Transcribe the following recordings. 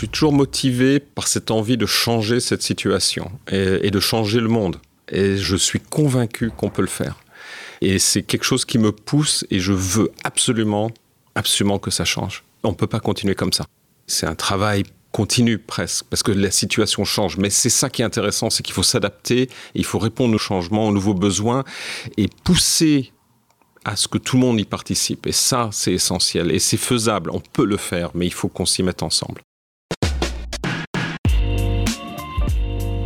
suis toujours motivé par cette envie de changer cette situation et, de changer le monde. Et je suis convaincu qu'on peut le faire. Et c'est quelque chose qui me pousse et je veux absolument, absolument que ça change. On ne peut pas continuer comme ça. C'est un travail continu presque, parce que la situation change. Mais c'est ça qui est intéressant, c'est qu'il faut s'adapter, il faut répondre aux changements, aux nouveaux besoins, et pousser à ce que tout le monde y participe. Et ça, c'est essentiel. Et c'est faisable, on peut le faire, mais il faut qu'on s'y mette ensemble.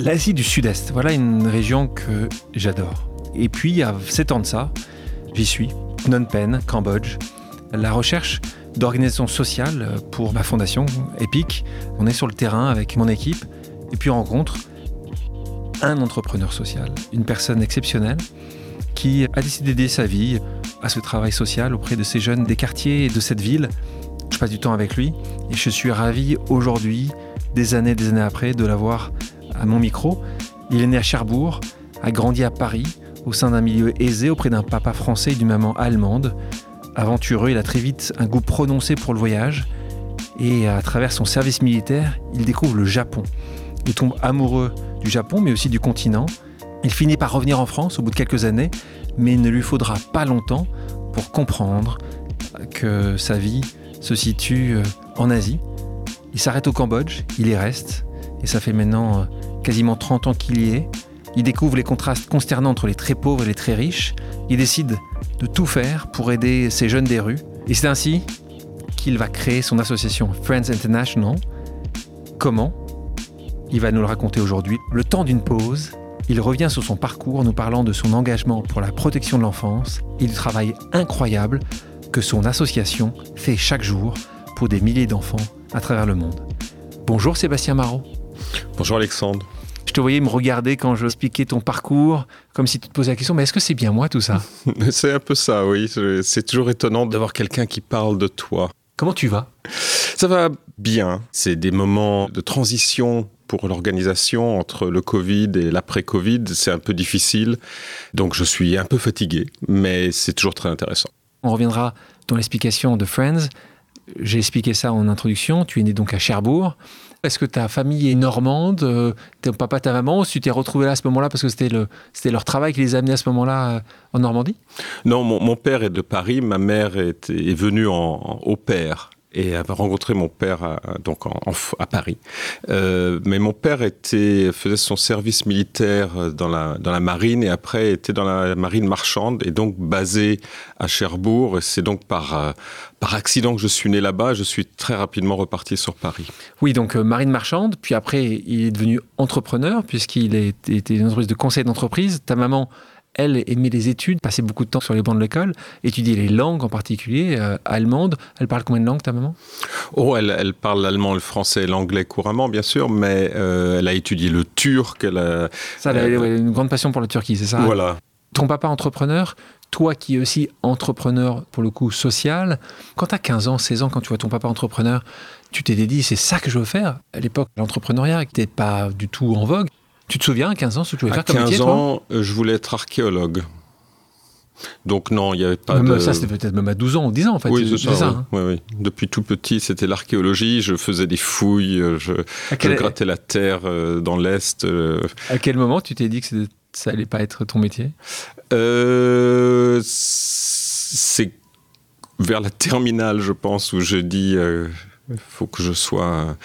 L'Asie du Sud-Est, voilà une région que j'adore. Et puis, il y a 7 ans de ça, j'y suis, Phnom Penh, Cambodge. La recherche d'organisation sociale pour ma fondation, EPIC. On est sur le terrain avec mon équipe et puis on rencontre un entrepreneur social, une personne exceptionnelle qui a décidé d'aider sa vie à ce travail social auprès de ces jeunes des quartiers et de cette ville. Je passe du temps avec lui et je suis ravi aujourd'hui, des années, des années après, de l'avoir à mon micro. Il est né à Cherbourg, a grandi à Paris, au sein d'un milieu aisé auprès d'un papa français et d'une maman allemande. Aventureux, il a très vite un goût prononcé pour le voyage et à travers son service militaire, il découvre le Japon. Il tombe amoureux du Japon mais aussi du continent. Il finit par revenir en France au bout de quelques années, mais il ne lui faudra pas longtemps pour comprendre que sa vie se situe euh, en Asie. Il s'arrête au Cambodge, il y reste, et ça fait maintenant euh, quasiment 30 ans qu'il y est. Il découvre les contrastes consternants entre les très pauvres et les très riches. Il décide de tout faire pour aider ces jeunes des rues. Et c'est ainsi qu'il va créer son association Friends International. Comment? Il va nous le raconter aujourd'hui. Le temps d'une pause, il revient sur son parcours nous parlant de son engagement pour la protection de l'enfance et du travail incroyable que son association fait chaque jour pour des milliers d'enfants à travers le monde. Bonjour Sébastien Marot. Bonjour Alexandre. Je te voyais me regarder quand je expliquais ton parcours, comme si tu te posais la question, mais est-ce que c'est bien moi tout ça? C'est un peu ça, oui. C'est toujours étonnant d'avoir quelqu'un qui parle de toi. Comment tu vas? Ça va bien. C'est des moments de transition pour l'organisation entre le Covid et l'après-Covid. C'est un peu difficile. Donc je suis un peu fatigué, mais c'est toujours très intéressant. On reviendra dans l'explication de Friends. J'ai expliqué ça en introduction. Tu es né donc à Cherbourg. Est-ce que ta famille est normande euh, Ton papa, ta maman tu t'es retrouvé là à ce moment-là parce que c'était, le, c'était leur travail qui les a amenés à ce moment-là euh, en Normandie? Non, mon, père est de Paris. Ma mère est, venue en, au père et avait rencontré mon père à, donc à Paris. Euh, mais mon père faisait son service militaire dans la, dans la marine et après était dans la marine marchande et donc basé à Cherbourg. Et c'est donc par, euh, par accident que je suis né là-bas. Je suis très rapidement reparti sur Paris. Oui, donc euh, marine marchande. Puis après, il est devenu entrepreneur puisqu'il était une entreprise de conseil d'entreprise. Ta maman elle aimait les études, passait beaucoup de temps sur les bancs de l'école, étudiait les langues en particulier, euh, allemandes. Elle parle combien de langues, ta maman? Oh, elle, parle l'allemand, le français l'anglais couramment, bien sûr, mais euh, elle a étudié le turc. Elle a, ça, elle a une grande passion pour la Turquie, c'est ça? Voilà. Ton papa entrepreneur, toi qui es aussi entrepreneur, pour le coup, social, quand tu as 15 ans, 16 ans, quand tu vois ton papa entrepreneur, tu t'es dit, c'est ça que je veux faire? À l'époque, l'entrepreneuriat n'était pas du tout en vogue. Tu te souviens, à 15 ans, ce que tu voulais faire comme métier, 15 ans, euh, je voulais être archéologue. Donc non, il n'y avait pas de... Ça, c'était peut-être même à 12 ans ou 10 ans, en fait. Oui, c'est ça. Hein. oui. oui, Depuis tout petit, c'était l'archéologie. Je faisais des fouilles, euh, je, grattais la terre euh, dans l'Est. À quel moment tu t'es dit que ça allait pas être ton métier? C'est vers la terminale, je pense, où je dis il faut que je sois,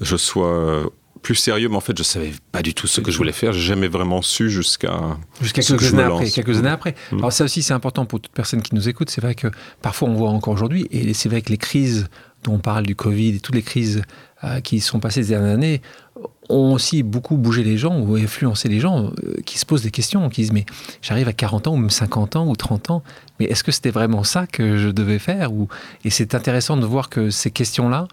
je sois plus sérieux, mais en fait, je savais pas du tout ce que je voulais faire. J'ai jamais vraiment su jusqu'à jusqu'à quelques, années après, quelques années après. Mm. Alors ça aussi, c'est important pour toute personne qui nous écoute. C'est vrai que parfois on voit encore aujourd'hui, et c'est vrai que les crises dont on parle du Covid et toutes les crises qui sont passées ces dernières années, ont aussi beaucoup bougé les gens ou influencé les gens qui se posent des questions, qui disent mais j'arrive à 40 ans ou même 50 ans ou 30 ans, mais est-ce que c'était vraiment ça que je devais faire ou... Et c'est intéressant de voir que ces questions-là,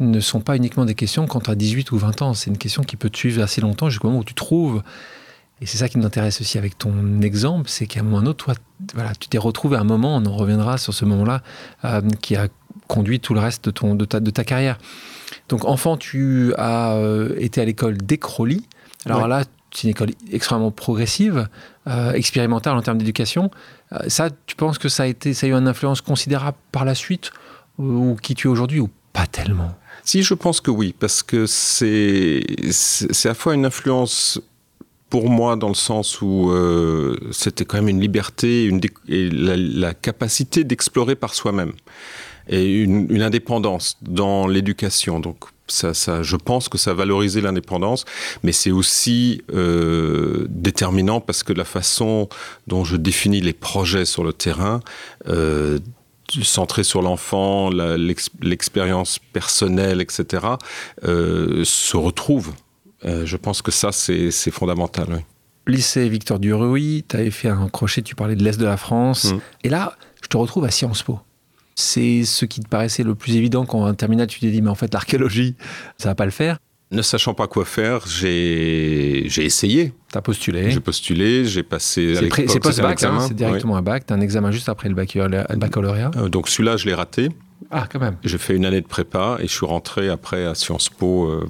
ne sont pas uniquement des questions quand tu as 18 ou 20 ans. C'est une question qui peut te suivre assez longtemps jusqu'au moment où tu trouves. Et c'est ça qui m'intéresse aussi avec ton exemple, c'est qu'à un moment ou un autre, toi, voilà, tu t'es retrouvé à un moment, on en reviendra sur ce moment-là, euh, qui a conduit tout le reste de, ton, de, ta, de ta carrière. Donc, enfant, tu as euh, été à l'école d'Ecroli. Alors là, c'est une école extrêmement progressive, euh, expérimentale en termes d'éducation. ça, tu penses que ça a, été, ça a eu une influence considérable par la suite, ou qui tu es aujourd'hui, ou pas tellement? Si, je pense que oui, parce que c'est à la fois une influence pour moi dans le sens où euh, c'était quand même une liberté une et la, capacité d'explorer par soi-même et une, indépendance dans l'éducation. Donc ça, je pense que ça a valorisé l'indépendance, mais c'est aussi euh, déterminant parce que la façon dont je définis les projets sur le terrain euh, centré sur l'enfant, l'expérience personnelle, etc., euh, se retrouve. Euh, je pense que ça, c'est fondamental. Oui. Lycée Victor Duruy, tu avais fait un crochet, tu parlais de l'Est de la France. Mm. Et là, je te retrouve à Sciences Po. C'est ce qui te paraissait le plus évident quand en terminale tu t'es dit, mais en fait, l'archéologie, ça va pas le faire. Ne sachant pas quoi faire, j'ai essayé. T'as postulé J'ai postulé, j'ai passé. C'est post-bac, hein, c'est directement un bac. T'as un examen juste après le baccalauréat. Euh, donc celui-là, je l'ai raté. Ah, quand même. J'ai fait une année de prépa et je suis rentré après à Sciences Po euh,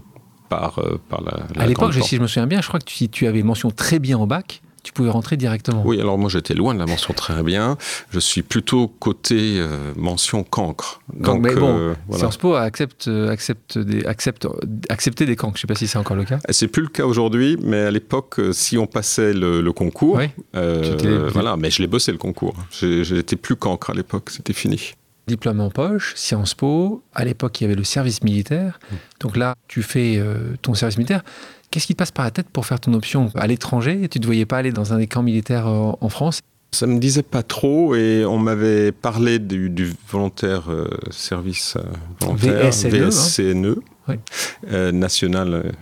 par, euh, par la, la. À l'époque, si je me souviens bien, je crois que tu, tu avais mention très bien au bac tu pouvais rentrer directement. Oui, alors moi j'étais loin de la mention très bien. Je suis plutôt côté euh, mention cancre. Donc, mais bon, euh, Sciences Po accepte, euh, accepte des, accepte, accepter des cancres. Je ne sais pas si c'est encore le cas. C'est plus le cas aujourd'hui, mais à l'époque, si on passait le, concours, voilà, mais je l'ai bossé le concours. J'étais plus cancre à l'époque, c'était fini diplôme en poche, Sciences Po. À l'époque, il y avait le service militaire. Mmh. Donc là, tu fais ton service militaire. Qu'est-ce qui te passe par la tête pour faire ton option à l'étranger Tu ne te voyais pas aller dans un des camps militaires euh, en France? Ça me disait pas trop et on m'avait parlé du, volontaire euh, service euh, volontaire VSCNE, hein. national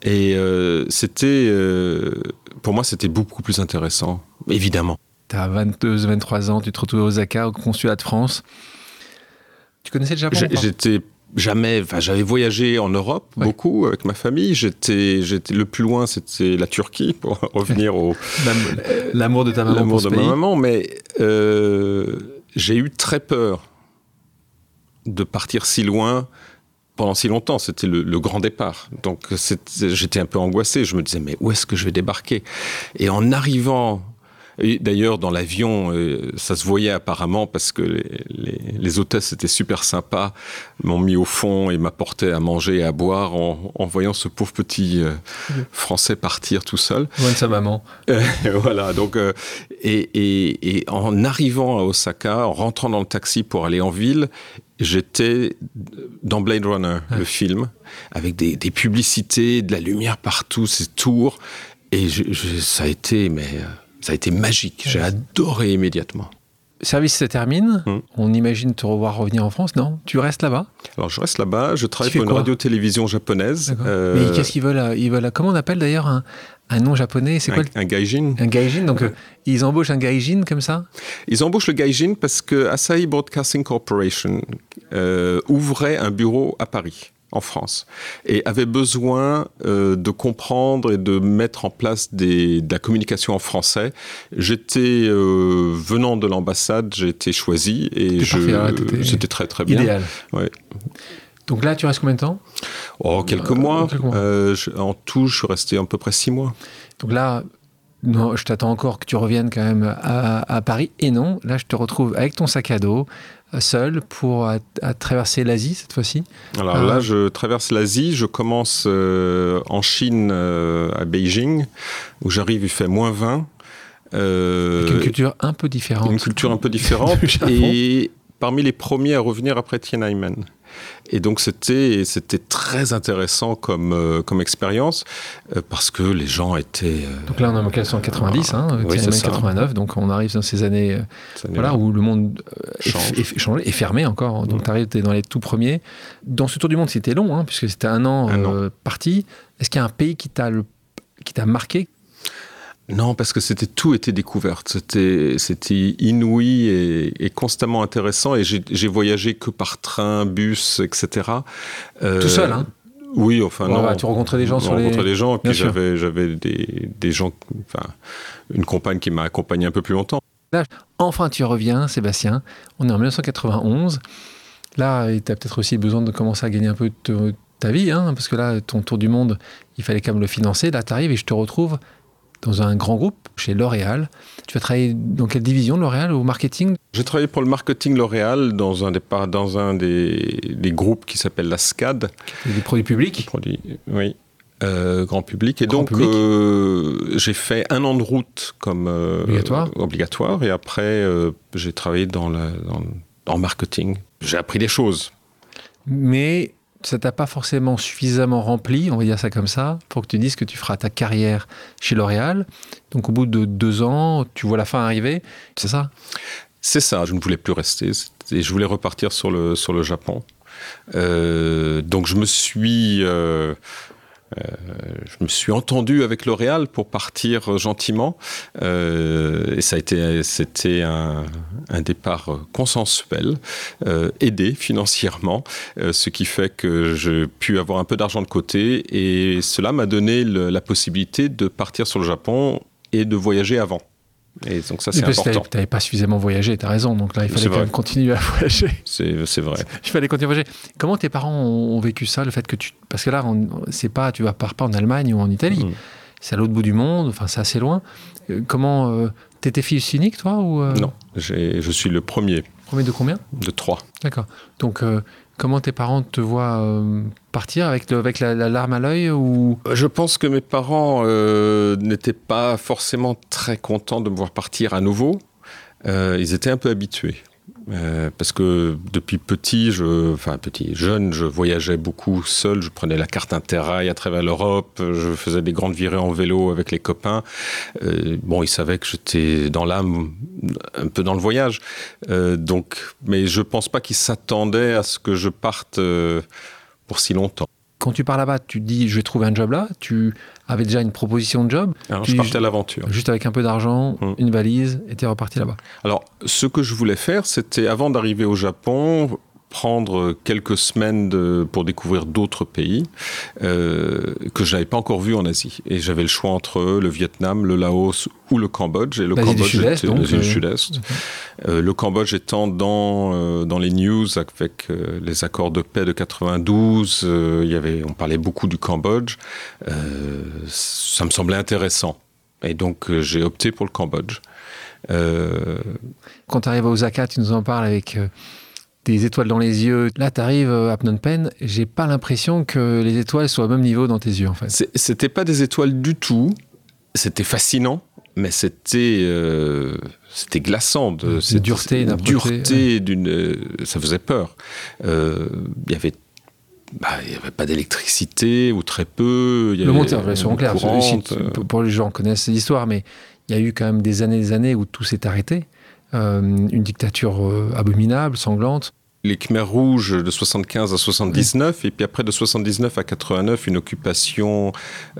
et c'était pour moi c'était beaucoup plus intéressant évidemment. Tu as 22 23 ans, tu te retrouves à Osaka au consulat de France. Tu connaissais le Japon J'étais jamais. Enfin, j'avais voyagé en Europe beaucoup avec ma famille. J'étais, j'étais le plus loin, c'était la Turquie pour revenir au l'amour de ta maman. L'amour de ma maman, mais euh, j'ai eu très peur de partir si loin pendant si longtemps. C'était le, le, grand départ. Donc j'étais un peu angoissé. Je me disais mais où est-ce que je vais débarquer? Et en arrivant D'ailleurs, dans l'avion, euh, ça se voyait apparemment parce que les, hôtesses étaient super sympas, m'ont mis au fond et m'apportaient à manger et à boire en, voyant ce pauvre petit euh, Français partir tout seul. Loin de sa maman. voilà, donc, euh, et, en arrivant à Osaka, en rentrant dans le taxi pour aller en ville, j'étais dans Blade Runner, le film, avec des, publicités, de la lumière partout, ces tours. Et ça a été, mais ça a été magique. J'ai adoré immédiatement. Service se termine. Hmm. On imagine te revoir revenir en France, non? Tu restes là-bas? Alors je reste là-bas. Je travaille pour une radio-télévision japonaise. Euh, Mais qu'est-ce qu'ils veulent Ils veulent. Comment on appelle d'ailleurs un, nom japonais? C'est quoi un, gaijin. Un gaijin. Donc euh, ils embauchent un gaijin comme ça? Ils embauchent le gaijin parce que Asahi Broadcasting Corporation euh, ouvrait un bureau à Paris en France et avait besoin euh, de comprendre et de mettre en place des, de la communication en français. J'étais euh, venant de l'ambassade, j'ai été choisi et c'était très très bien. Idéal. Donc là, tu restes combien de temps? Oh, quelques euh, mois. en tout, je suis resté à peu près six mois. Donc là, non, je t'attends encore que tu reviennes quand même à, à, Paris. Et non, là, je te retrouve avec ton sac à dos, seul pour à, traverser l'Asie cette fois-ci Alors là, euh, je traverse l'Asie. Je commence euh, en Chine, euh, à Beijing, où j'arrive, il fait moins 20. une culture un peu différente. Une culture un peu différente. et parmi les premiers à revenir après Tiananmen. Et donc c'était c'était très intéressant comme euh, comme expérience euh, parce que les gens étaient. Euh, donc là on est en 1990, hein, oui, 89, donc on arrive dans ces années, voilà où le monde est, changé, est fermé encore. Donc tu arrives dans les tout premiers. Dans ce tour du monde c'était long hein, puisque c'était un an, an. parti. Est-ce qu'il y a un pays qui t'a qui t'a marqué non, parce que c'était tout était découverte. C'était c'était inouï et, constamment intéressant. Et j'ai voyagé que par train, bus, etc. Euh, tout seul, hein? Oui, enfin non. Bah, tu rencontrais des gens sur les. des gens. Et puis j'avais j'avais des, des gens, enfin une compagne qui m'a accompagné un peu plus longtemps. Là, enfin, tu reviens, Sébastien. On est en 1991. Là, tu as peut-être aussi besoin de commencer à gagner un peu de ta vie, hein, parce que là, ton tour du monde, il fallait quand même le financer. Là, tu arrives et je te retrouve dans un grand groupe chez L'Oréal. Tu as travaillé dans quelle division L'Oréal au marketing? J'ai travaillé pour le marketing L'Oréal dans un des, dans un des, des groupes qui s'appelle la SCAD. Des produits publics? Produits, Oui. Euh, grand public. Et donc, euh, j'ai fait un an de route comme euh, obligatoire. obligatoire. Et après, j'ai travaillé dans dans, marketing. J'ai appris des choses. Mais ça t'a pas forcément suffisamment rempli, on va dire ça comme ça, pour que tu dises que tu feras ta carrière chez L'Oréal. Donc au bout de deux ans, tu vois la fin arriver, c'est ça? C'est ça, je ne voulais plus rester et je voulais repartir sur le, sur le Japon. Euh, donc je me suis euh, euh, je me suis entendu avec L'Oréal pour partir gentiment. Euh, et ça a été, c'était un, départ consensuel, euh, aidé financièrement, ce qui fait que j'ai pu avoir un peu d'argent de côté. Et cela m'a donné la possibilité de partir sur le Japon et de voyager avant. Et donc ça, c'est important. Tu n'avais pas suffisamment voyagé, tu as raison. Donc là, il fallait quand même continuer à voyager. C'est vrai. Il fallait continuer à voyager. Comment tes parents ont, vécu ça, le fait que tu... Parce que là, c'est pas, tu vas pas en Allemagne ou en Italie. Mm. C'est à l'autre bout du monde, enfin, c'est assez loin. Euh, comment... Euh, T'étais fils unique, toi ou euh? Non, je suis le premier. Premier de combien? De trois. D'accord. Donc, Comment tes parents te voient euh, partir avec, la, larme à l'œil ou? Je pense que mes parents euh, n'étaient pas forcément très contents de me voir partir à nouveau. Euh, ils étaient un peu habitués. Euh, parce que depuis petit, je, enfin petit, jeune, je voyageais beaucoup seul. Je prenais la carte Interrail à travers l'Europe. Je faisais des grandes virées en vélo avec les copains. Euh, bon, ils savaient que j'étais dans l'âme, un peu dans le voyage. Euh, donc, mais je pense pas qu'ils s'attendaient à ce que je parte pour si longtemps. Quand tu pars là-bas, tu te dis je vais trouver un job là. Tu avais déjà une proposition de job. Alors, je partais à l'aventure. Juste avec un peu d'argent, hum. une valise, et tu es reparti là-bas. Alors, ce que je voulais faire, c'était avant d'arriver au Japon, prendre quelques semaines de, pour découvrir d'autres pays euh, que je n'avais pas encore vus en Asie. Et j'avais le choix entre le Vietnam, le Laos ou le Cambodge. Et le Cambodge était donc, le sud-est. Euh, le Cambodge étant dans, euh, dans les news avec euh, les accords de paix de 92, il y avait, on parlait beaucoup du Cambodge. ça me semblait intéressant. Et donc j'ai opté pour le Cambodge. Quand tu arrives à Osaka, tu nous en parles avec des étoiles dans les yeux. Là, tu arrives à Phnom Penh, j'ai pas l'impression que les étoiles soient au même niveau dans tes yeux, en fait. C'était pas des étoiles du tout. C'était fascinant, mais c'était euh, c'était glaçant. De, cette dureté, dureté d'une, euh, ça faisait peur. Euh, il y avait bah, il n'y avait pas d'électricité ou très peu. le monde, soyons clairs, pour les gens connaissent l'histoire, mais il y a eu quand même des années et des années où tout s'est arrêté. Euh, une dictature euh, abominable, sanglante. Les Khmers rouges de 75 à 79 et puis après de 79 à 89 une occupation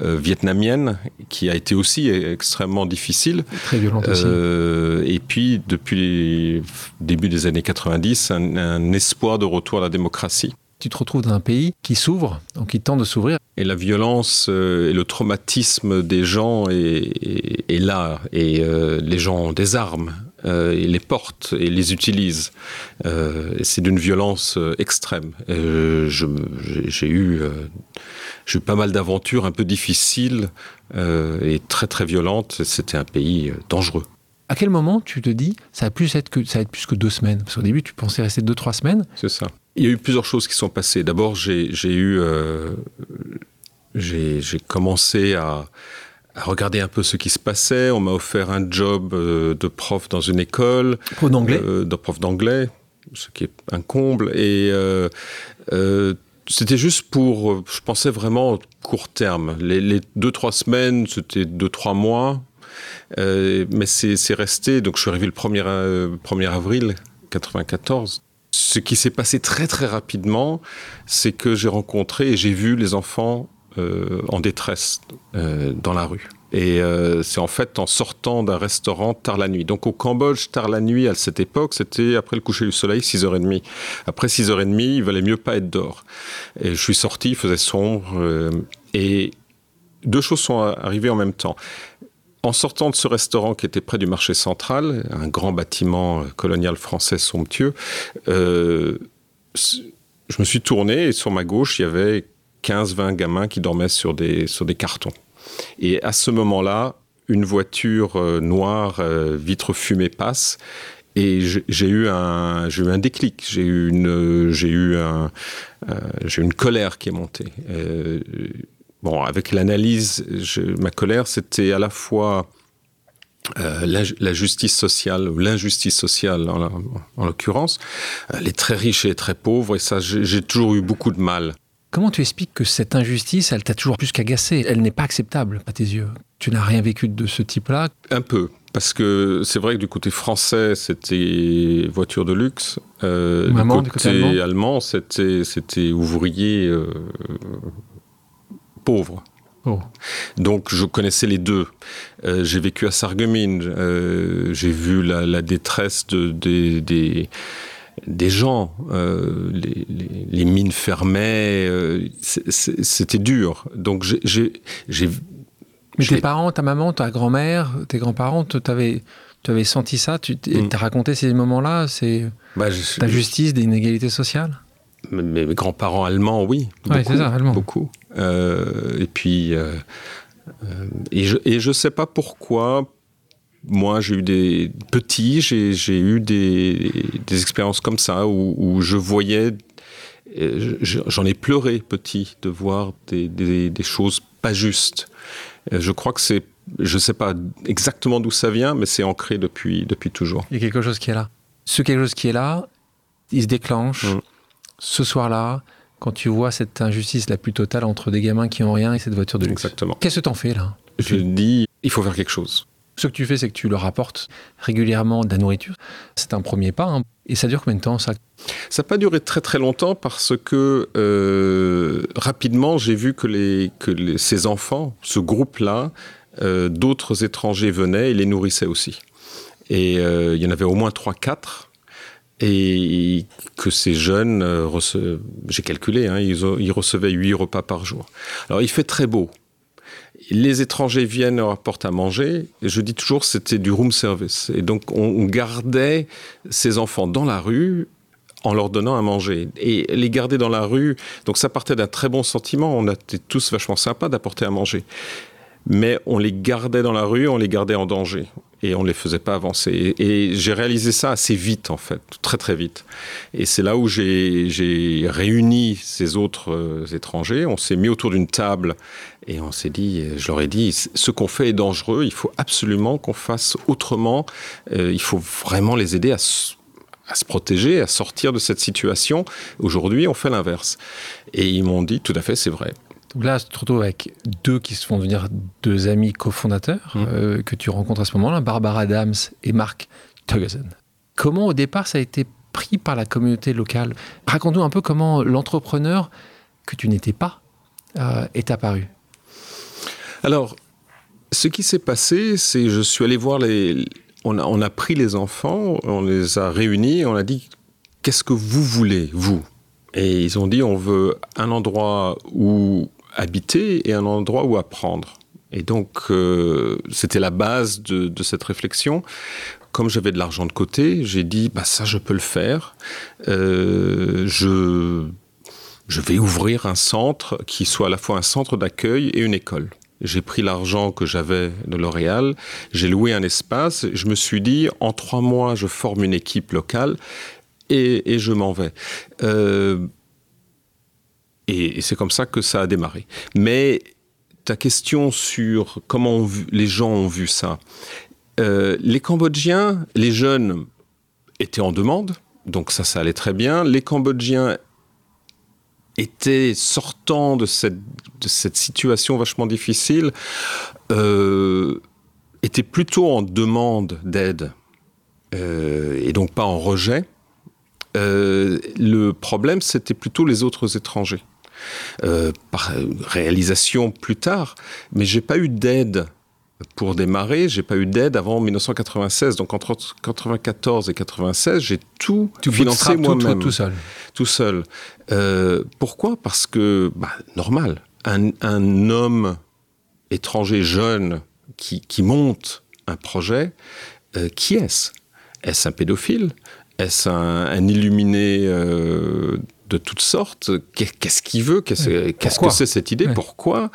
euh, vietnamienne qui a été aussi extrêmement difficile. Très violente aussi. Et puis depuis le début des années 90 un, espoir de retour à la démocratie. Tu te retrouves dans un pays qui s'ouvre, donc qui tente de s'ouvrir. Et la violence et le traumatisme des gens est, là. Et les gens ont des armes euh, les portent et les utilisent. Euh, c'est d'une violence euh, extrême. j'ai eu, eu pas mal d'aventures un peu difficiles et très très violentes. C'était un pays dangereux. À quel moment tu te dis ça va plus être que ça va être plus que deux semaines? Parce qu'au début tu pensais rester deux trois semaines. C'est ça. Il y a eu plusieurs choses qui sont passées. D'abord j'ai eu j'ai commencé à à regarder un peu ce qui se passait. On m'a offert un job euh, de prof dans une école. Prof d'anglais? Euh, De prof d'anglais. ce qui est un comble. Et euh, c'était juste pour, je pensais vraiment court terme. Les, deux, trois semaines, c'était deux, trois mois. mais c'est resté, donc je suis arrivé le 1er, 1er avril 94. Ce qui s'est passé très très rapidement, c'est que j'ai rencontré et j'ai vu les enfants en détresse dans la rue. Et euh, c'est en fait en sortant d'un restaurant tard la nuit. Donc au Cambodge, tard la nuit, à cette époque, c'était après le coucher du soleil, 6h30. Après 6h30, il valait mieux pas être dehors. Et je suis sorti, il faisait sombre. Euh, et deux choses sont arrivées en même temps. En sortant de ce restaurant qui était près du marché central, un grand bâtiment euh, colonial français somptueux, je me suis tourné et sur ma gauche, il y avait 15-20 gamins qui dormaient sur des, sur des cartons. Et à ce moment-là, une voiture euh, noire, euh, vitre fumée passe. Et j'ai eu un, j'ai eu un déclic. J'ai eu une, j'ai eu un, euh, j'ai une colère qui est montée. bon, avec l'analyse, ma colère, c'était à la fois la, justice sociale ou l'injustice sociale en l'occurrence, les très riches et les très pauvres. Et ça, j'ai toujours eu beaucoup de mal Comment tu expliques que cette injustice, elle t'a toujours plus qu'agacé? Elle n'est pas acceptable à tes yeux. Tu n'as rien vécu de ce type-là? Un peu. Parce que c'est vrai que du côté français, c'était voiture de luxe. Euh, du, côté allemand, c'était, c'était ouvrier euh, pauvre. Oh. Donc je connaissais les deux. Euh, j'ai vécu à Sarreguemines. J'ai vu la, détresse de, des des gens, euh, les, mines fermaient, euh, c'était dur. Donc j'ai... Mais tes parents, ta maman, ta grand-mère, tes grands-parents, tu avais, avais senti ça? Tu mm. as raconté ces moments-là? C'est bah, la justice des inégalités sociales? Mes, grands-parents allemands, oui. Oui, c'est ça, allemands. Beaucoup. Euh, et puis... et je ne sais pas pourquoi, moi, j'ai eu des petits, j'ai eu des, expériences comme ça où, je voyais, j'en ai pleuré petit de voir des, choses pas justes. Je crois que c'est, je sais pas exactement d'où ça vient, mais c'est ancré depuis, depuis toujours. Il y a quelque chose qui est là. Ce quelque chose qui est là, il se déclenche mm. ce soir-là, quand tu vois cette injustice la plus totale entre des gamins qui ont rien et cette voiture de luxe. Exactement. Qu'est-ce que t'en fais là? Je dis, il faut faire quelque chose. Ce que tu fais, c'est que tu leur apportes régulièrement de la nourriture. C'est un premier pas. Hein. Et ça dure combien de temps ça? Ça n'a pas duré très très longtemps parce que euh, rapidement j'ai vu que, ces enfants, ce groupe-là, euh, d'autres étrangers venaient et les nourrissaient aussi. Et euh, il y en avait au moins 3-4 et que ces jeunes, j'ai calculé, hein, ils, ils, recevaient 8 repas par jour. Alors il fait très beau, les étrangers viennent leur apportent à manger. Et je dis toujours, c'était du room service. Et donc, on gardait ces enfants dans la rue en leur donnant à manger. Et les garder dans la rue, donc ça partait d'un très bon sentiment. On était tous vachement sympas d'apporter à manger. Mais on les gardait dans la rue, on les gardait en danger et on les faisait pas avancer. Et, j'ai réalisé ça assez vite, en fait, très très vite. Et c'est là où j'ai réuni ces autres euh, étrangers. On s'est mis autour d'une table et on s'est dit, je leur ai dit, ce qu'on fait est dangereux. Il faut absolument qu'on fasse autrement. Euh, il faut vraiment les aider à se protéger, à sortir de cette situation. Aujourd'hui, on fait l'inverse. Et ils m'ont dit, tout à fait, c'est vrai. Donc là, tu te retrouves avec deux qui se font devenir deux amis cofondateurs mmh. euh, que tu rencontres à ce moment-là, Barbara Adams et Mark Tuggerson. Comment au départ ça a été pris par la communauté locale? Raconte-nous un peu comment l'entrepreneur que tu n'étais pas euh, est apparu. Alors, ce qui s'est passé, c'est je suis allé voir les. On a, on a pris les enfants, on les a réunis, on a dit qu'est-ce que vous voulez, vous? Et ils ont dit on veut un endroit où habiter et un endroit où apprendre. Et donc, euh, c'était la base de, cette réflexion. Comme j'avais de l'argent de côté, j'ai dit, bah ça, je peux le faire. Euh, je, je vais ouvrir un centre qui soit à la fois un centre d'accueil et une école. J'ai pris l'argent que j'avais de L'Oréal, j'ai loué un espace, je me suis dit, en trois mois, je forme une équipe locale et, et je m'en vais. Euh, et, c'est comme ça que ça a démarré. Mais ta question sur comment les gens ont vu ça, euh, les Cambodgiens, les jeunes étaient en demande. donc ça, ça allait très bien. Les Cambodgiens étaient sortant de cette, situation vachement difficile, euh, étaient plutôt en demande d'aide euh, et donc pas en rejet. Le problème, c'était plutôt les autres étrangers. Euh, par réalisation plus tard, mais j'ai pas eu d'aide pour démarrer, j'ai pas eu d'aide avant 1996. Donc entre 94 et 96, j'ai tout financé moi-même. Tout, seul. Tout seul. Euh, pourquoi? Parce que, bah, normal, un, un, homme étranger jeune qui, qui monte un projet, euh, qui est-ce? Est-ce un pédophile? Est-ce un, un, illuminé euh, de toutes sortes. Qu'est-ce qu'il veut? Qu'est-ce que c'est cette idée? Pourquoi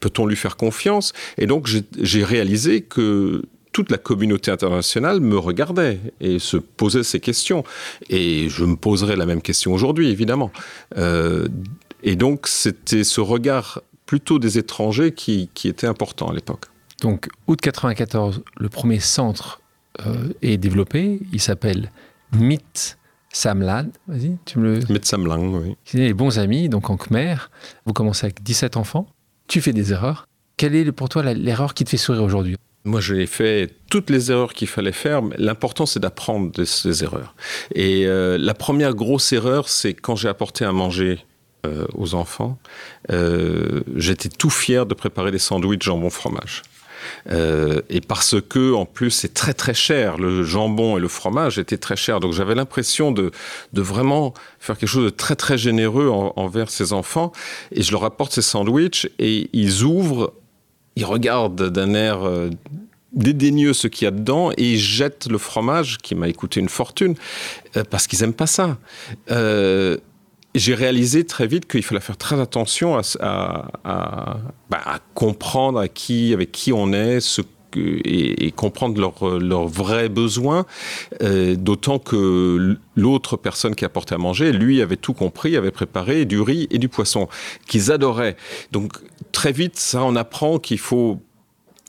Peut-on lui faire confiance? Et donc j'ai réalisé que toute la communauté internationale me regardait et se posait ces questions. Et je me poserai la même question aujourd'hui, évidemment. Euh, et donc c'était ce regard plutôt des étrangers qui, qui était important à l'époque. Donc, août 94, le premier centre euh, est développé. Il s'appelle MIT Samlan, vas-y, tu me le. Samlang, oui. Les bons amis, donc en Khmer. Vous commencez avec 17 enfants. Tu fais des erreurs. Quelle est pour toi l'erreur qui te fait sourire aujourd'hui? Moi, j'ai fait toutes les erreurs qu'il fallait faire. Mais l'important, c'est d'apprendre de ces erreurs. Et euh, la première grosse erreur, c'est quand j'ai apporté à manger euh, aux enfants. Euh, J'étais tout fier de préparer des sandwichs jambon fromage. Euh, et parce que, en plus, c'est très très cher. Le jambon et le fromage étaient très chers. Donc j'avais l'impression de, de vraiment faire quelque chose de très très généreux envers ces enfants. Et je leur apporte ces sandwichs et ils ouvrent, ils regardent d'un air euh, dédaigneux ce qu'il y a dedans et ils jettent le fromage qui m'a coûté une fortune euh, parce qu'ils aiment pas ça. J'ai réalisé très vite qu'il fallait faire très attention à, à, à, bah, à, comprendre à qui, avec qui on est, ce et, et, comprendre leurs leur vrais besoins, euh, d'autant que l'autre personne qui apportait à manger, lui avait tout compris, avait préparé du riz et du poisson qu'ils adoraient. Donc très vite, ça on apprend qu'il faut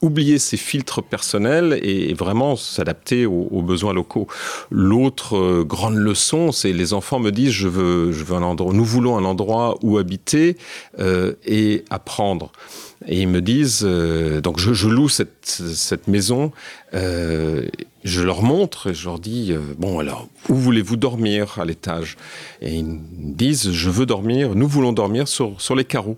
oublier ses filtres personnels et vraiment s'adapter aux, besoins locaux. L'autre euh, grande leçon, c'est les enfants me disent je veux, je veux un endroit, nous voulons un endroit où habiter euh, et apprendre. Et ils me disent, euh, donc je, je, loue cette, cette maison, euh, je leur montre et je leur dis, euh, bon alors, où voulez-vous dormir à l'étage? Et ils me disent, je veux dormir, nous voulons dormir sur, sur les carreaux.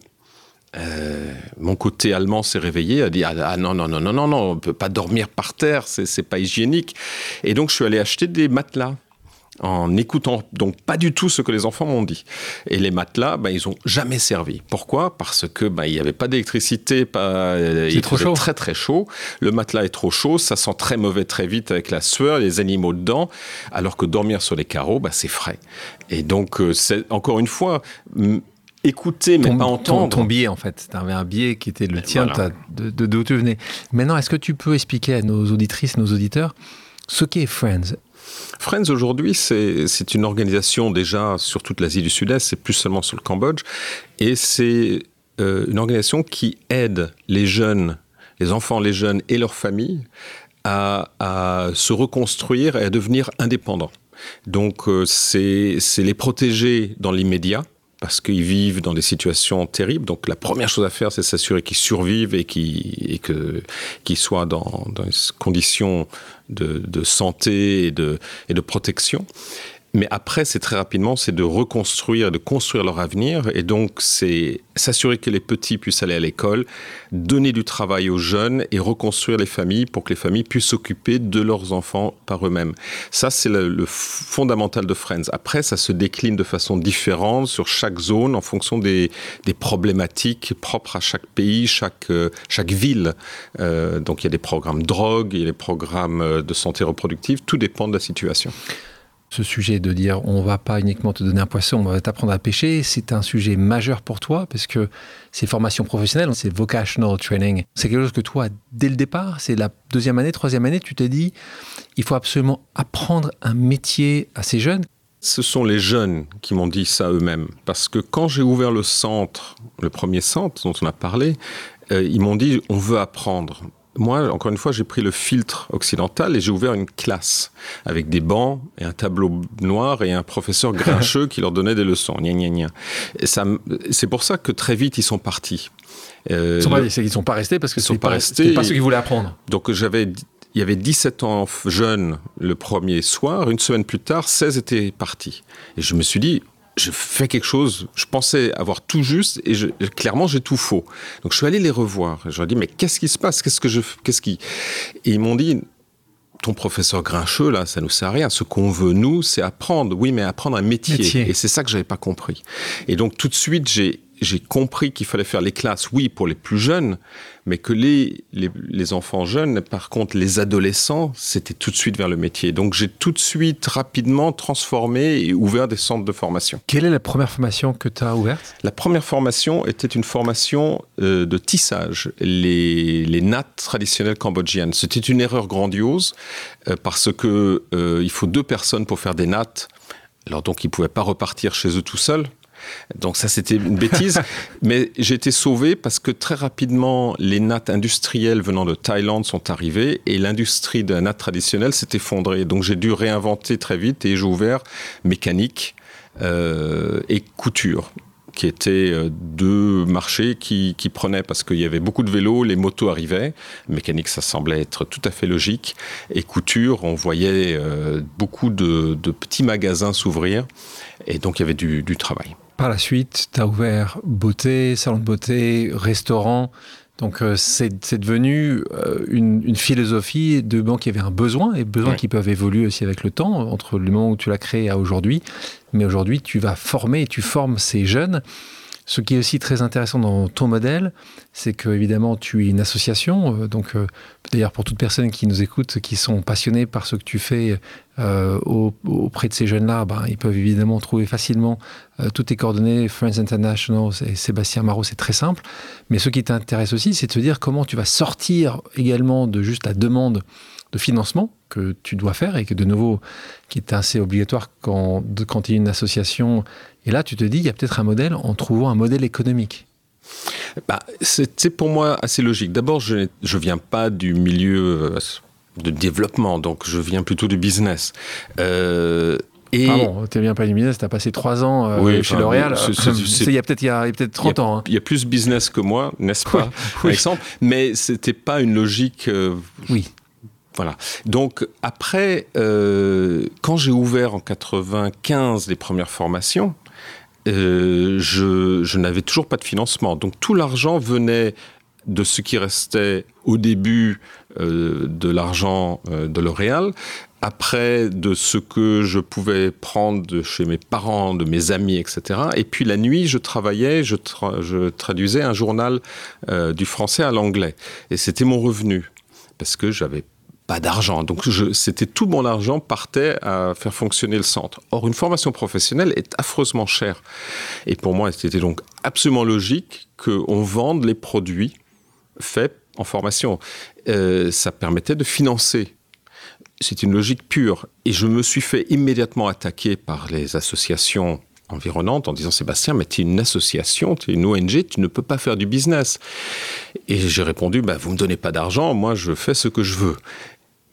Euh, mon côté allemand s'est réveillé, a dit ah, ah, non non non non non non on peut pas dormir par terre, c'est pas hygiénique. Et donc je suis allé acheter des matelas en écoutant donc pas du tout ce que les enfants m'ont dit. Et les matelas, ben, ils ont jamais servi. Pourquoi? Parce que ben, il n'y avait pas d'électricité, pas il trop chaud. très très chaud. Le matelas est trop chaud, ça sent très mauvais très vite avec la sueur, les animaux dedans. Alors que dormir sur les carreaux, ben, c'est frais. Et donc euh, c'est encore une fois écouter mais ton, pas entendre. Ton, ton biais en fait, tu avais un biais qui était le tien, voilà. de d'où de, tu venais. Maintenant, est-ce que tu peux expliquer à nos auditrices, nos auditeurs, ce qu'est Friends? Friends aujourd'hui, c'est une organisation déjà sur toute l'Asie du Sud-Est, c'est plus seulement sur le Cambodge, et c'est euh, une organisation qui aide les jeunes, les enfants, les jeunes et leurs familles à, à se reconstruire et à devenir indépendants. Donc euh, c'est les protéger dans l'immédiat, parce qu'ils vivent dans des situations terribles. Donc la première chose à faire, c'est s'assurer qu'ils survivent et qu'ils qu soient dans, dans des conditions de, de santé et de, et de protection. Mais après, c'est très rapidement, c'est de reconstruire, de construire leur avenir. Et donc, c'est s'assurer que les petits puissent aller à l'école, donner du travail aux jeunes et reconstruire les familles pour que les familles puissent s'occuper de leurs enfants par eux-mêmes. Ça, c'est le, fondamental de Friends. Après, ça se décline de façon différente sur chaque zone en fonction des, des problématiques propres à chaque pays, chaque, euh, chaque ville. Euh, donc, il y a des programmes drogue, il y a des programmes de santé reproductive. Tout dépend de la situation ce sujet de dire on va pas uniquement te donner un poisson, on va t'apprendre à pêcher, c'est un sujet majeur pour toi parce que ces formations professionnelles, c'est vocational training. C'est quelque chose que toi, dès le départ, c'est la deuxième année, troisième année, tu t'es dit il faut absolument apprendre un métier à ces jeunes. Ce sont les jeunes qui m'ont dit ça eux-mêmes. Parce que quand j'ai ouvert le centre, le premier centre dont on a parlé, euh, ils m'ont dit on veut apprendre moi, encore une fois, j'ai pris le filtre occidental et j'ai ouvert une classe avec des bancs et un tableau noir et un professeur grincheux qui leur donnait des leçons. Gna, gna, gna. Et ça, c'est pour ça que très vite ils sont partis. Euh, ils sont pas, ils sont pas restés parce que sont pas restés. pas ce qu'ils voulaient apprendre. Donc j'avais il y avait 17 ans jeunes le premier soir. Une semaine plus tard, 16 étaient partis. Et je me suis dit, je fais quelque chose, je pensais avoir tout juste et je, clairement j'ai tout faux. Donc je suis allé les revoir. Je leur ai dit mais qu'est-ce qui se passe? Qu'est-ce que je qu'est-ce qui Et ils m'ont dit ton professeur grincheux là, ça nous sert à rien. Ce qu'on veut nous, c'est apprendre. Oui, mais apprendre un métier. métier. Et c'est ça que j'avais pas compris. Et donc tout de suite j'ai j'ai compris qu'il fallait faire les classes, oui, pour les plus jeunes, mais que les, les, enfants jeunes, par contre, les adolescents, c'était tout de suite vers le métier. Donc j'ai tout de suite, rapidement transformé et ouvert des centres de formation. Quelle est la première formation que tu as ouverte? La première formation était une formation euh, de tissage, les, les nattes traditionnelles cambodgiennes. C'était une erreur grandiose euh, parce que euh, il faut deux personnes pour faire des nattes. Alors donc ils ne pouvaient pas repartir chez eux tout seuls. Donc ça, c'était une bêtise. Mais j'ai été sauvé parce que très rapidement, les nattes industrielles venant de Thaïlande sont arrivées et l'industrie de la natte traditionnelle s'est effondrée. Donc j'ai dû réinventer très vite et j'ai ouvert mécanique euh, et couture qui étaient euh, deux marchés qui, qui prenaient parce qu'il y avait beaucoup de vélos, les motos arrivaient. Mécanique, ça semblait être tout à fait logique. Et couture, on voyait euh, beaucoup de, de, petits magasins s'ouvrir. Et donc, il y avait du, du travail. Par la suite, tu as ouvert beauté, salon de beauté, restaurant. Donc euh, c'est devenu euh, une, philosophie de banque qui avait un besoin, et besoins qui peuvent évoluer aussi avec le temps, entre le moment où tu l'as créé à aujourd'hui. Mais aujourd'hui, tu vas former et tu formes ces jeunes ce qui est aussi très intéressant dans ton modèle, c'est que évidemment tu es une association. Euh, donc euh, d'ailleurs pour toutes personnes qui nous écoutent, qui sont passionnées par ce que tu fais euh, auprès de ces jeunes-là, ben, ils peuvent évidemment trouver facilement toutes tes coordonnées, Friends International et Sébastien Marot, c'est très simple. Mais ce qui t'intéresse aussi, c'est de se dire comment tu vas sortir également de juste la demande de financement que tu dois faire et que de nouveau, qui est assez obligatoire quand, quand tu es une association et là, tu te dis, il y a peut-être un modèle en trouvant un modèle économique. Bah, c'est pour moi assez logique. D'abord, je ne viens pas du milieu euh, de développement, donc je viens plutôt du business. Euh, et... Ah bon, tu viens pas du business, tu as passé trois ans euh, chez L'Oréal. Il y a peut-être peut 30 ans. Hein. Il y a plus business que moi, n'est-ce pas, par exemple. Mais c'était pas une logique. oui. Voilà. Donc après, quand j'ai ouvert en 95 les premières formations, euh, je, n'avais toujours pas de financement. Donc tout l'argent venait de ce qui restait au début euh, de l'argent euh, de L'Oréal, après de ce que je pouvais prendre de chez mes parents, de mes amis, etc. Et puis la nuit, je travaillais, je, je traduisais un journal du français à l'anglais. Et c'était mon revenu, parce que j'avais pas d'argent. Donc c'était tout mon argent partait à faire fonctionner le centre. Or, une formation professionnelle est affreusement chère. Et pour moi, c'était donc absolument logique qu'on vende les produits faits en formation. Euh, ça permettait de financer. C'est une logique pure. Et je me suis fait immédiatement attaquer par les associations environnantes en disant Sébastien, mais tu es une association, tu es une ONG, tu ne peux pas faire du business. Et j'ai répondu bah, Vous ne me donnez pas d'argent, moi je fais ce que je veux.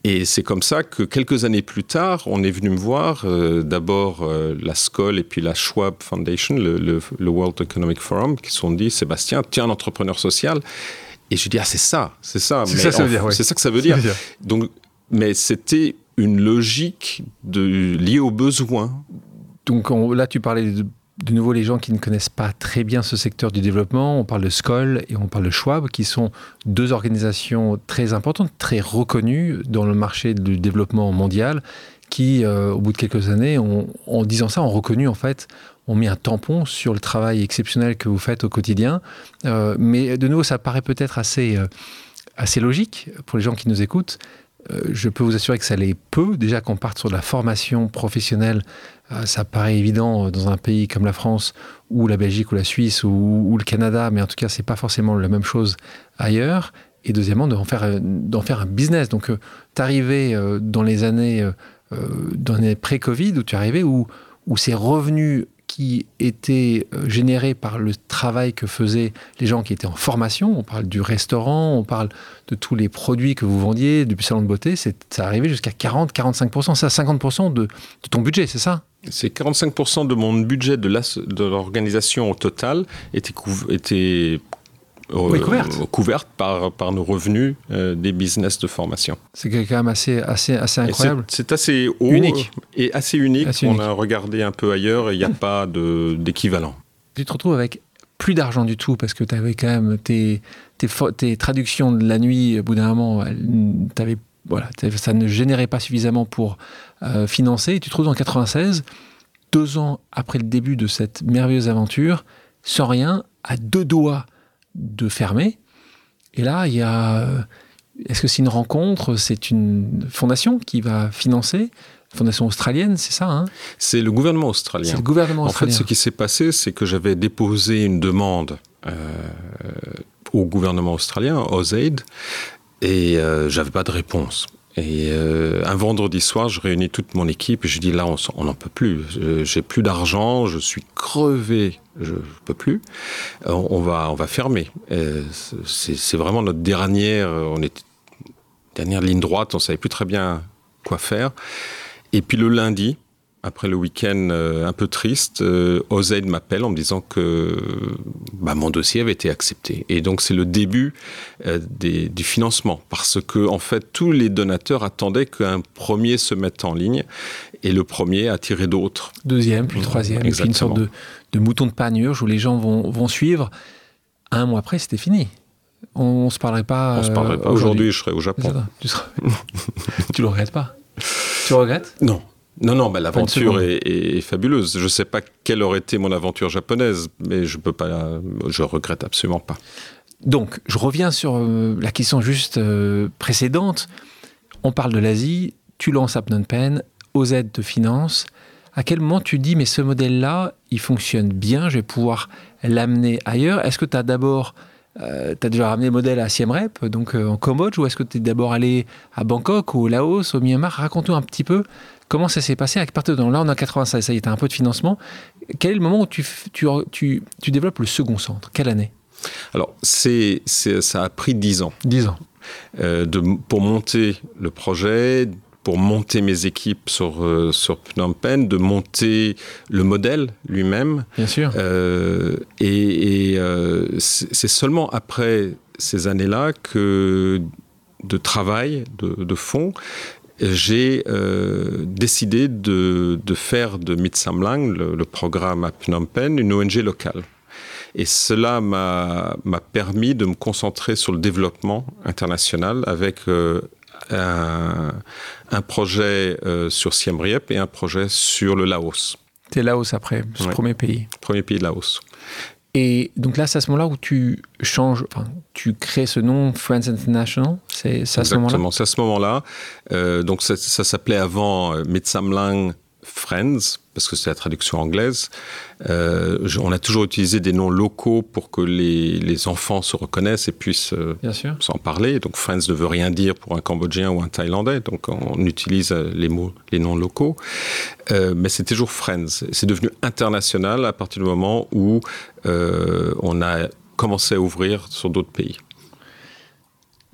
Et c'est comme ça que quelques années plus tard, on est venu me voir, euh, d'abord euh, la SCOL et puis la Schwab Foundation, le, World Economic Forum, qui se sont dit, Sébastien, tu es un entrepreneur social. Et je dis, ah c'est ça, c'est ça. C'est ça, ça, ça, que ça veut dire. Donc, mais c'était une logique de, liée aux besoins. Donc là, tu parlais de de nouveau les gens qui ne connaissent pas très bien ce secteur du développement. On parle de Skoll et on parle de Schwab, qui sont deux organisations très importantes, très reconnues dans le marché du développement mondial, qui, euh, au bout de quelques années, en disant ça, ont reconnu en fait, ont mis un tampon sur le travail exceptionnel que vous faites au quotidien. Euh, mais de nouveau, ça paraît peut-être assez, euh, assez logique pour les gens qui nous écoutent. Je peux vous assurer que ça l'est peu. Déjà qu'on parte sur de la formation professionnelle euh, ça paraît évident dans un pays comme la France ou la Belgique ou la Suisse ou, le Canada, mais en tout cas, c'est pas forcément la même chose ailleurs. Et deuxièmement, d'en faire, un business. Donc, euh, euh, dans les années, dans les pré-Covid, où tu arrivais où, où ces revenus qui était euh, généré par le travail que faisaient les gens qui étaient en formation. On parle du restaurant, on parle de tous les produits que vous vendiez, du salon de beauté. Ça arrivait jusqu'à 40-45%. C'est à 50% de, de ton budget, c'est ça? C'est 45% de mon budget de l'organisation au total était, était oui, couverte. par, par nos revenus euh, des business de formation. C'est quand même assez, assez, assez incroyable. C'est assez haut unique. et assez unique. on a regardé un peu ailleurs et il n'y a pas d'équivalent. Tu te retrouves avec plus d'argent du tout parce que tu avais quand même tes, tes, tes, traductions de la nuit, au bout d'un moment, avais, voilà, ça ne générait pas suffisamment pour euh, financer. Et tu te retrouves en 96, deux ans après le début de cette merveilleuse aventure, sans rien, à deux doigts de fermer. Et là, il y a. Euh, est-ce que c'est une rencontre? C'est une fondation qui va financer? Fondation australienne, c'est ça hein? C'est le gouvernement australien. C'est le gouvernement australien. En fait, ce qui s'est passé, c'est que j'avais déposé une demande euh, au gouvernement australien, AusAid, et euh, j'avais pas de réponse. Et euh, un vendredi soir, je réunis toute mon équipe et je dis là, on n'en peut plus. J'ai plus d'argent, je suis crevé, je peux plus. Euh, on va, on va fermer. C'est vraiment notre dernière, on est dernière ligne droite. On savait plus très bien quoi faire. Et puis le lundi, après le week-end euh, un peu triste, euh, Ozaid m'appelle en me disant que bah, mon dossier avait été accepté. Et donc c'est le début euh, des, du financement, parce que en fait tous les donateurs attendaient qu'un premier se mette en ligne, et le premier a tiré d'autres. Deuxième, puis le troisième, puis une sorte de, de, mouton de panurge où les gens vont, vont suivre. Un mois après, c'était fini. On, ne se parlerait pas. On se parlerait pas. Aujourd'hui, je serais au Japon. Tu, tu le regrettes pas? Tu regrettes? Non. Non, non, bah, l'aventure est, fabuleuse. Je ne sais pas quelle aurait été mon aventure japonaise, mais je peux pas, je regrette absolument pas. Donc, je reviens sur euh, la question juste euh, précédente. On parle de l'Asie, tu lances à Phnom Penh, OZ de finance. À quel moment tu dis, mais ce modèle-là, il fonctionne bien, je vais pouvoir l'amener ailleurs? Est-ce que tu as d'abord euh, tu as déjà ramené le modèle à Siem Reap, donc en Cambodge, ou est-ce que tu es d'abord allé à Bangkok, ou au Laos, au Myanmar? Raconte-nous un petit peu Comment ça s'est passé à partir de là, on est en 96, ça y est, un peu de financement. Quel est le moment où tu, tu, tu, tu développes le second centre? Quelle année? Alors, c'est, ça a pris 10 ans. 10 ans. Euh, de, pour monter le projet, pour monter mes équipes sur, euh, sur Phnom Penh, de monter le modèle lui-même. Bien sûr. Euh, et, c'est seulement après ces années-là que de travail, de, de fond, j'ai euh, décidé de, faire de Mitsamlang, le, le, programme à Phnom Penh, une ONG locale. Et cela m'a permis de me concentrer sur le développement international avec euh, un, projet euh, sur Siem Reap et un projet sur le Laos. C'est Laos après, ce premier pays. Premier pays de Laos. Et donc là, c'est à ce moment-là où tu changes, enfin, tu crées ce nom Friends International. C'est à ce moment-là? c'est à ce moment-là. Euh, donc ça, ça s'appelait avant euh, Mitsamlang Friends, parce que c'est la traduction anglaise. Euh, on a toujours utilisé des noms locaux pour que les, les enfants se reconnaissent et puissent euh, s'en parler. Donc Friends ne veut rien dire pour un Cambodgien ou un Thaïlandais, donc on utilise euh, les mots, les noms locaux. Euh, mais c'est toujours Friends. C'est devenu international à partir du moment où on a commencé à ouvrir sur d'autres pays.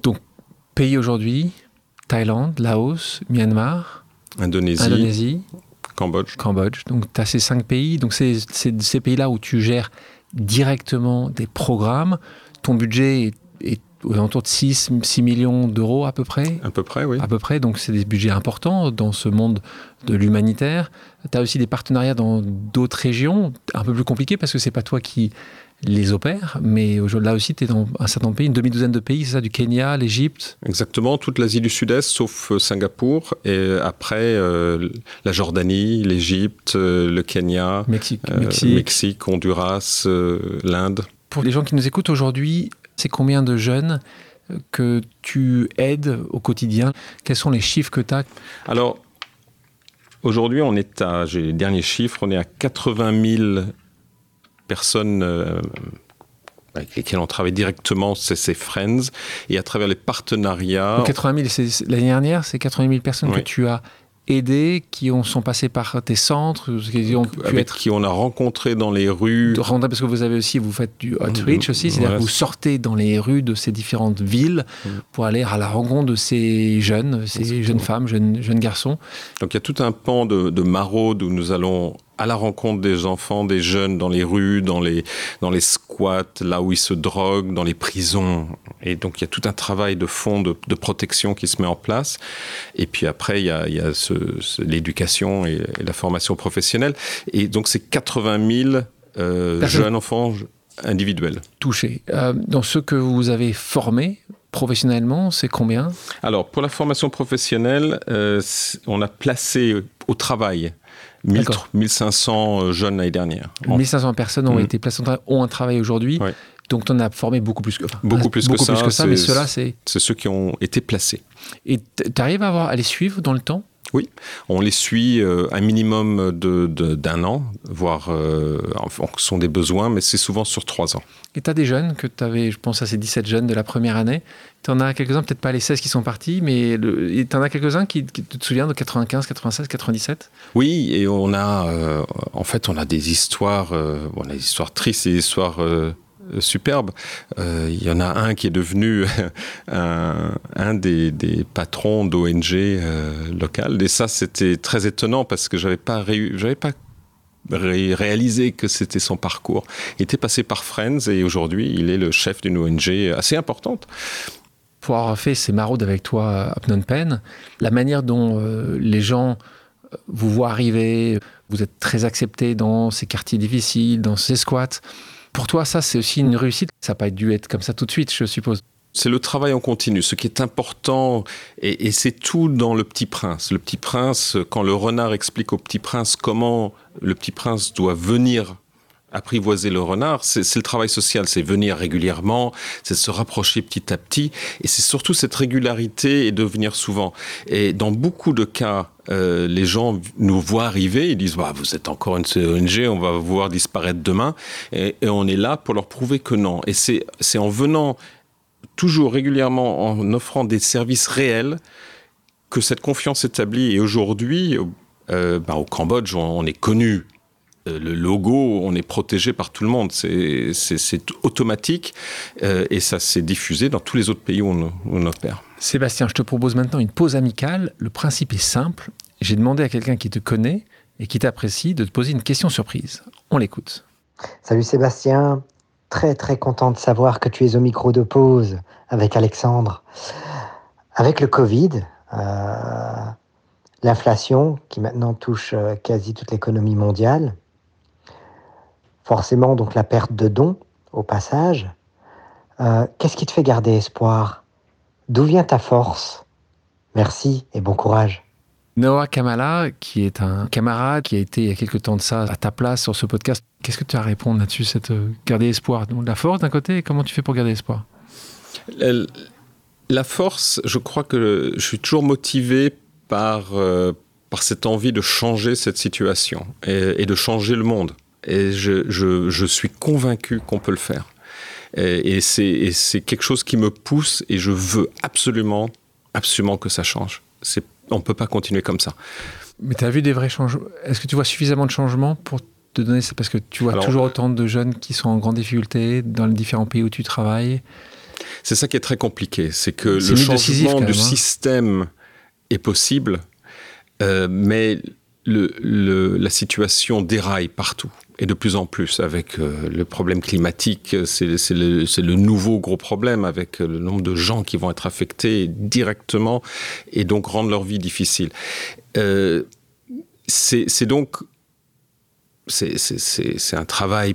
Donc pays aujourd'hui, Thaïlande, Laos, Myanmar, Indonésie, Indonésie Cambodge. Cambodge. Donc, tu as ces cinq pays. Donc, c'est ces pays-là où tu gères directement des programmes. Ton budget est, aux alentours de 6, 6 millions d'euros à peu près. À peu près, oui. À peu près. Donc, c'est des budgets importants dans ce monde de l'humanitaire. Tu as aussi des partenariats dans d'autres régions, un peu plus compliqués parce que c'est pas toi qui les opèrent, mais là aussi, tu es dans un certain nombre de pays, une demi-douzaine de pays, c'est ça, du Kenya, l'Égypte? Exactement, toute l'Asie du Sud-Est, sauf euh, Singapour, et après euh, la Jordanie, l'Égypte, euh, le Kenya, Mexique, Mexique. Honduras, l'Inde. Pour les gens qui nous écoutent aujourd'hui, c'est combien de jeunes que tu aides au quotidien? Quels sont les chiffres que tu as Alors, aujourd'hui, on est à, j'ai les derniers chiffres, on est à 80 000 personnes euh, avec lesquelles on travaille directement, c'est ces Friends, et à travers les partenariats. 80 000, l'année dernière, c'est 80 000 personnes que tu as aidé, qui ont, sont passés par tes centres, qui ont pu Avec être... qui on a rencontré dans les rues. Parce que vous avez aussi, vous faites du outreach aussi, c'est-à-dire que vous sortez dans les rues de ces différentes villes pour aller à la rencontre de ces jeunes, ces jeunes femmes, jeunes, jeunes garçons. Donc il y a tout un pan de, de maraude où nous allons à la rencontre des enfants, des jeunes dans les rues, dans les, dans les squats, là où ils se droguent, dans les prisons. Et donc il y a tout un travail de fond de, de protection qui se met en place. Et puis après, il y a, il y a ce, l'éducation et, la formation professionnelle. Et donc c'est 80 000 euh, jeunes enfants individuels. Touchés. Euh, dans ceux que vous avez formés, professionnellement, c'est combien? Alors, pour la formation professionnelle, euh, on a placé au travail 1500 euh, jeunes l'année dernière. 1500 personnes ont mmh. été placées, ont un travail aujourd'hui. Donc, tu en as formé beaucoup plus que, beaucoup plus, que, ça, plus que ça. Mais ceux-là, c'est. C'est ceux qui ont été placés. Et tu arrives à, avoir, à les suivre dans le temps? Oui, on les suit euh, un minimum d'un de, d'un an, voire euh, en fonction des besoins, mais c'est souvent sur trois ans. Et tu as des jeunes que tu avais, je pense à ces 17 jeunes de la première année. Tu en as quelques-uns, peut-être pas les 16 qui sont partis, mais tu en as quelques-uns qui, qui, te souviens de 95, 96, 97 Oui, et on a, euh, en fait, on a des histoires, on a des histoires tristes et des histoires euh, superbe. Euh, il y en a un qui est devenu un, des, patrons d'ONG euh, locales. Et ça, c'était très étonnant parce que j'avais pas, pas réalisé que c'était son parcours. Il était passé par Friends et aujourd'hui, il est le chef d'une ONG assez importante. Pour avoir fait ces maraudes avec toi à Phnom Penh, la manière dont euh, les gens vous voient arriver, vous êtes très accepté dans ces quartiers difficiles, dans ces squats. Pour toi, ça, c'est aussi une réussite. Ça n'a pas dû être comme ça tout de suite, je suppose. C'est le travail en continu. Ce qui est important, et, et c'est tout dans Le Petit Prince. Le Petit Prince, quand le renard explique au Petit Prince comment le Petit Prince doit venir apprivoiser le renard, c'est le travail social, c'est venir régulièrement, c'est se rapprocher petit à petit, et c'est surtout cette régularité et de venir souvent. Et dans beaucoup de cas, euh, les gens nous voient arriver, ils disent bah, vous êtes encore une ONG, on va vous voir disparaître demain, et, on est là pour leur prouver que non. Et c'est en venant toujours régulièrement, en offrant des services réels, que cette confiance s'établit. Et aujourd'hui, euh, bah, au Cambodge, on, est connu le logo, on est protégé par tout le monde. C'est automatique euh, et ça s'est diffusé dans tous les autres pays où on, où on, opère. Sébastien, je te propose maintenant une pause amicale. Le principe est simple. J'ai demandé à quelqu'un qui te connaît et qui t'apprécie de te poser une question surprise. On l'écoute. Salut Sébastien, très très content de savoir que tu es au micro de pause avec Alexandre. Avec le Covid, euh, l'inflation qui maintenant touche quasi toute l'économie mondiale, forcément donc la perte de dons au passage. Euh, qu'est-ce qui te fait garder espoir? D'où vient ta force? Merci et bon courage. Noah Kamala, qui est un camarade qui a été il y a quelques temps de ça à ta place sur ce podcast, qu'est-ce que tu as à répondre là-dessus, cette euh, garder espoir? Donc, La force d'un côté, comment tu fais pour garder espoir? La force, je crois que je suis toujours motivé par, euh, par cette envie de changer cette situation et, et de changer le monde. Et je, je, je suis convaincu qu'on peut le faire. Et, et c'est quelque chose qui me pousse et je veux absolument, absolument que ça change. On ne peut pas continuer comme ça. Mais tu as vu des vrais changements? Est-ce que tu vois suffisamment de changements pour te donner ça? Parce que tu vois Alors, toujours autant de jeunes qui sont en grande difficulté dans les différents pays où tu travailles. C'est ça qui est très compliqué. C'est que le changement même, du hein. système est possible, euh, mais le, le, la situation déraille partout et de plus en plus avec euh, le problème climatique, c'est le, le, nouveau gros problème avec le nombre de gens qui vont être affectés directement et donc rendre leur vie difficile. Euh, c'est donc c'est un travail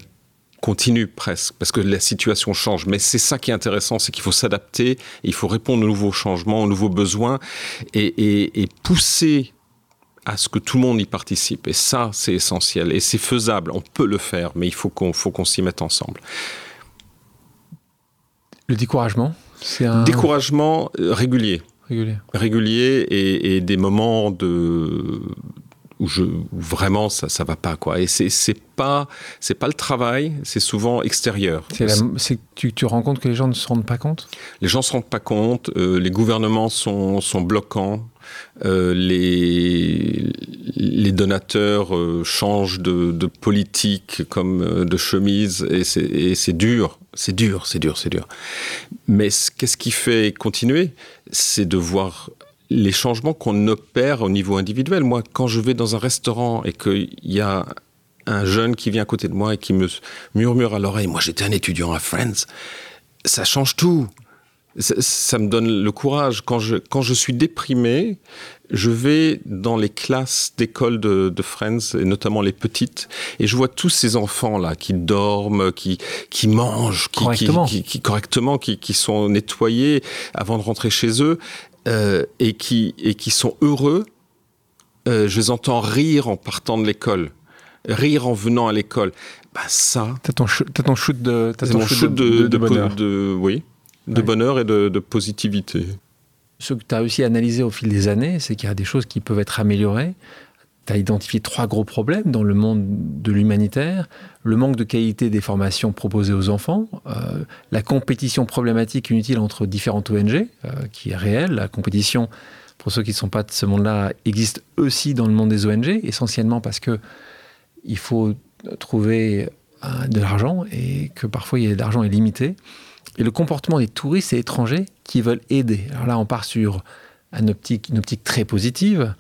continu presque, parce que la situation change. Mais c'est ça qui est intéressant, c'est qu'il faut s'adapter, il faut répondre aux nouveaux changements, aux nouveaux besoins, et, et, et pousser à ce que tout le monde y participe. Et ça, c'est essentiel. Et c'est faisable. On peut le faire, mais il faut qu'on qu s'y mette ensemble. Le découragement c'est un... Découragement euh, régulier. Régulier. Régulier et, et, des moments de où je vraiment ça ça va pas quoi. Et c'est c'est pas c'est pas le travail c'est souvent extérieur. C'est tu tu rends compte que les gens ne se rendent pas compte? Les gens se rendent pas compte euh, les gouvernements sont sont bloquants euh, les les donateurs euh, changent de, de politique comme de chemise et c'est et c'est dur. C'est dur c'est dur c'est dur. Mais qu'est-ce qui fait continuer? C'est de voir les changements qu'on opère au niveau individuel. Moi, quand je vais dans un restaurant et qu'il y a un jeune qui vient à côté de moi et qui me murmure à l'oreille, moi j'étais un étudiant à Friends, ça change tout. Ça, ça me donne le courage. Quand je, quand je suis déprimé, je vais dans les classes d'école de, de Friends, et notamment les petites, et je vois tous ces enfants-là qui dorment, qui, qui mangent, qui, correctement, qui, qui, qui, correctement qui, qui sont nettoyés avant de rentrer chez eux euh, et, qui, et qui sont heureux, euh, je les entends rire en partant de l'école, rire en venant à l'école. Bah ça. T'as ton, shoot de, as ton shoot de, de, de, de, bonheur. Oui, de ouais. bonheur et de, de positivité. Ce que tu as aussi analysé au fil des années, c'est qu'il y a des choses qui peuvent être améliorées. Tu as identifié trois gros problèmes dans le monde de l'humanitaire. Le manque de qualité des formations proposées aux enfants, euh, la compétition problématique inutile entre différentes ONG, euh, qui est réelle. La compétition, pour ceux qui ne sont pas de ce monde-là, existe aussi dans le monde des ONG, essentiellement parce que il faut trouver euh, de l'argent et que parfois l'argent est limité. Et le comportement des touristes et étrangers qui veulent aider. Alors là, on part sur une optique, une optique très positive,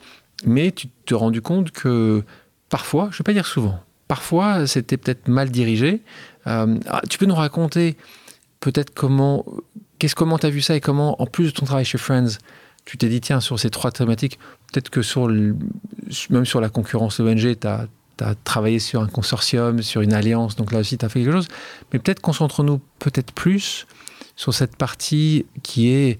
mais tu te rendu compte que parfois, je ne vais pas dire souvent, parfois c'était peut-être mal dirigé. Euh, tu peux nous raconter peut-être comment, qu'est-ce comment tu as vu ça et comment, en plus de ton travail chez Friends, tu t'es dit tiens sur ces trois thématiques, peut-être que sur même sur la concurrence ONG, tu as tu as travaillé sur un consortium, sur une alliance, donc là aussi tu as fait quelque chose. Mais peut-être concentre-nous peut-être plus sur cette partie qui est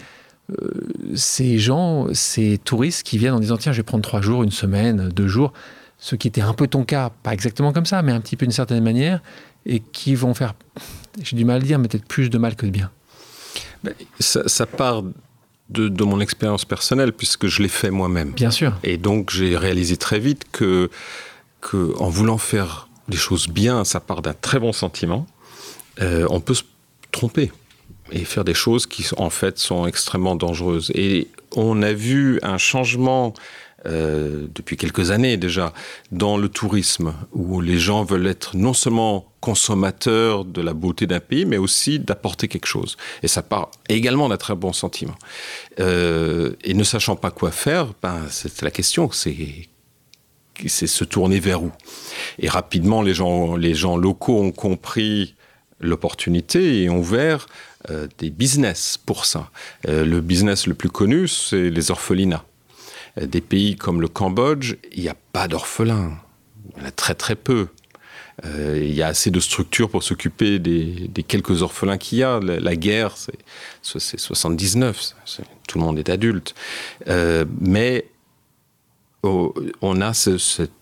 ces gens, ces touristes qui viennent en disant tiens, je vais prendre trois jours, une semaine, deux jours, ce qui était un peu ton cas, pas exactement comme ça, mais un petit peu d'une certaine manière, et qui vont faire, j'ai du mal à dire, mais peut-être plus de mal que de bien. Ça, ça part de, de mon expérience personnelle, puisque je l'ai fait moi-même. Bien sûr. Et donc j'ai réalisé très vite que que en voulant faire les choses bien, ça part d'un très bon sentiment, euh, on peut se tromper et faire des choses qui en fait sont extrêmement dangereuses. Et on a vu un changement euh, depuis quelques années déjà dans le tourisme où les gens veulent être non seulement consommateurs de la beauté d'un pays, mais aussi d'apporter quelque chose. Et ça part également d'un très bon sentiment. Euh, et ne sachant pas quoi faire, ben, c'est la question, c'est c'est se tourner vers où? Et rapidement les gens les gens locaux ont compris l'opportunité et ont ouvert euh, des business pour ça. Euh, le business le plus connu c'est les orphelinats. Euh, des pays comme le cambodge il n'y a pas d'orphelins. Il a très très peu. Il y a assez de structures pour s'occuper des, quelques orphelins qu'il y a. La, guerre c'est 79 tout le monde est adulte. Mais on a ce, cette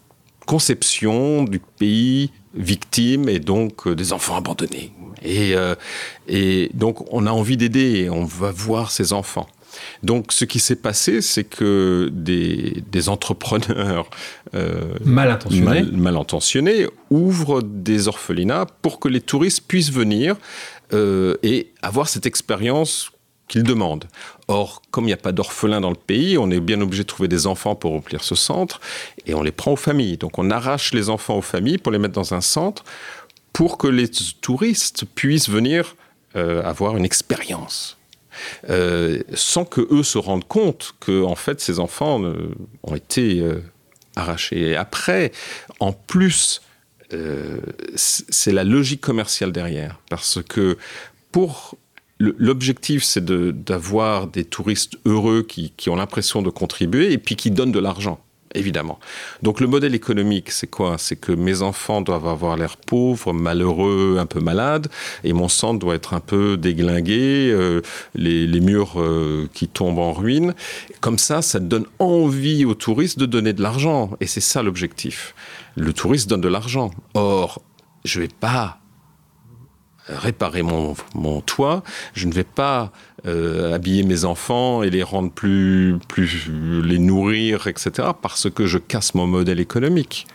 conception du pays victime et donc euh, des enfants abandonnés. Et, euh, et donc on a envie d'aider et on va voir ces enfants. Donc ce qui s'est passé c'est que des, des entrepreneurs euh, mal intentionnés mal, mal intentionnés ouvrent des orphelinats pour que les touristes puissent venir et avoir cette expérience qu'ils demandent. Or, comme il n'y a pas d'orphelins dans le pays, on est bien obligé de trouver des enfants pour remplir ce centre et on les prend aux familles. Donc on arrache les enfants aux familles pour les mettre dans un centre pour que les touristes puissent venir euh, avoir une expérience. Euh, sans que eux se rendent compte que en fait ces enfants euh, ont été arrachés et après en plus c'est la logique commerciale derrière parce que pour l'objectif c'est d'avoir de, des touristes heureux qui, ont l'impression de contribuer et puis qui donnent de l'argent évidemment. Donc le modèle économique c'est quoi? C'est que mes enfants doivent avoir l'air pauvre malheureux un peu malade et mon sang doit être un peu déglingué euh, les, murs euh, qui tombent en ruine. Comme ça ça donne envie aux touristes de donner de l'argent et c'est ça l'objectif. Le touriste donne de l'argent. Or je vais pas réparer mon, mon toit, je ne vais pas euh, habiller mes enfants et les rendre plus, plus, les nourrir, etc., parce que je casse mon modèle économique.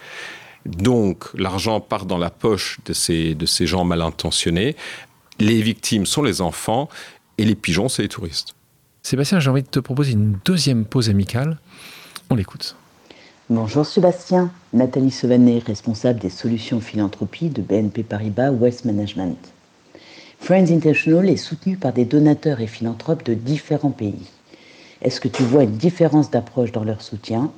Donc, l'argent part dans la poche de ces, de ces gens mal intentionnés. Les victimes sont les enfants et les pigeons, c'est les touristes. Sébastien, j'ai envie de te proposer une deuxième pause amicale. On l'écoute. Bonjour Sébastien, Nathalie Sauvanet, responsable des solutions philanthropie de BNP Paribas West Management. Friends International est soutenu par des donateurs et philanthropes de différents pays. Est-ce que tu vois une différence d'approche dans leur soutien?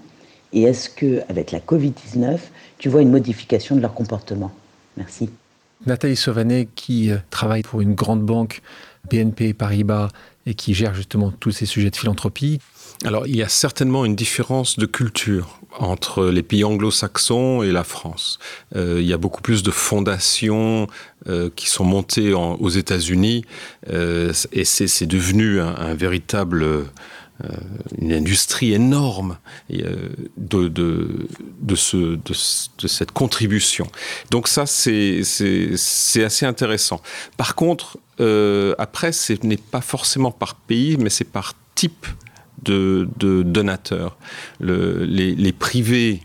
Et est-ce que, avec la Covid-19, tu vois une modification de leur comportement? Merci. Nathalie Sauvanet, qui euh, travaille pour une grande banque, BNP Paribas, et qui gère justement tous ces sujets de philanthropie. Alors, il y a certainement une différence de culture entre les pays anglo-saxons et la France. Euh, il y a beaucoup plus de fondations euh, qui sont montées aux États-Unis euh, et c'est devenu un, véritable une industrie énorme de, de, de, ce, de, de, cette contribution. Donc ça, c'est assez intéressant. Par contre, après, ce n'est pas forcément par pays, mais c'est par type de, donateurs. Le, les, privés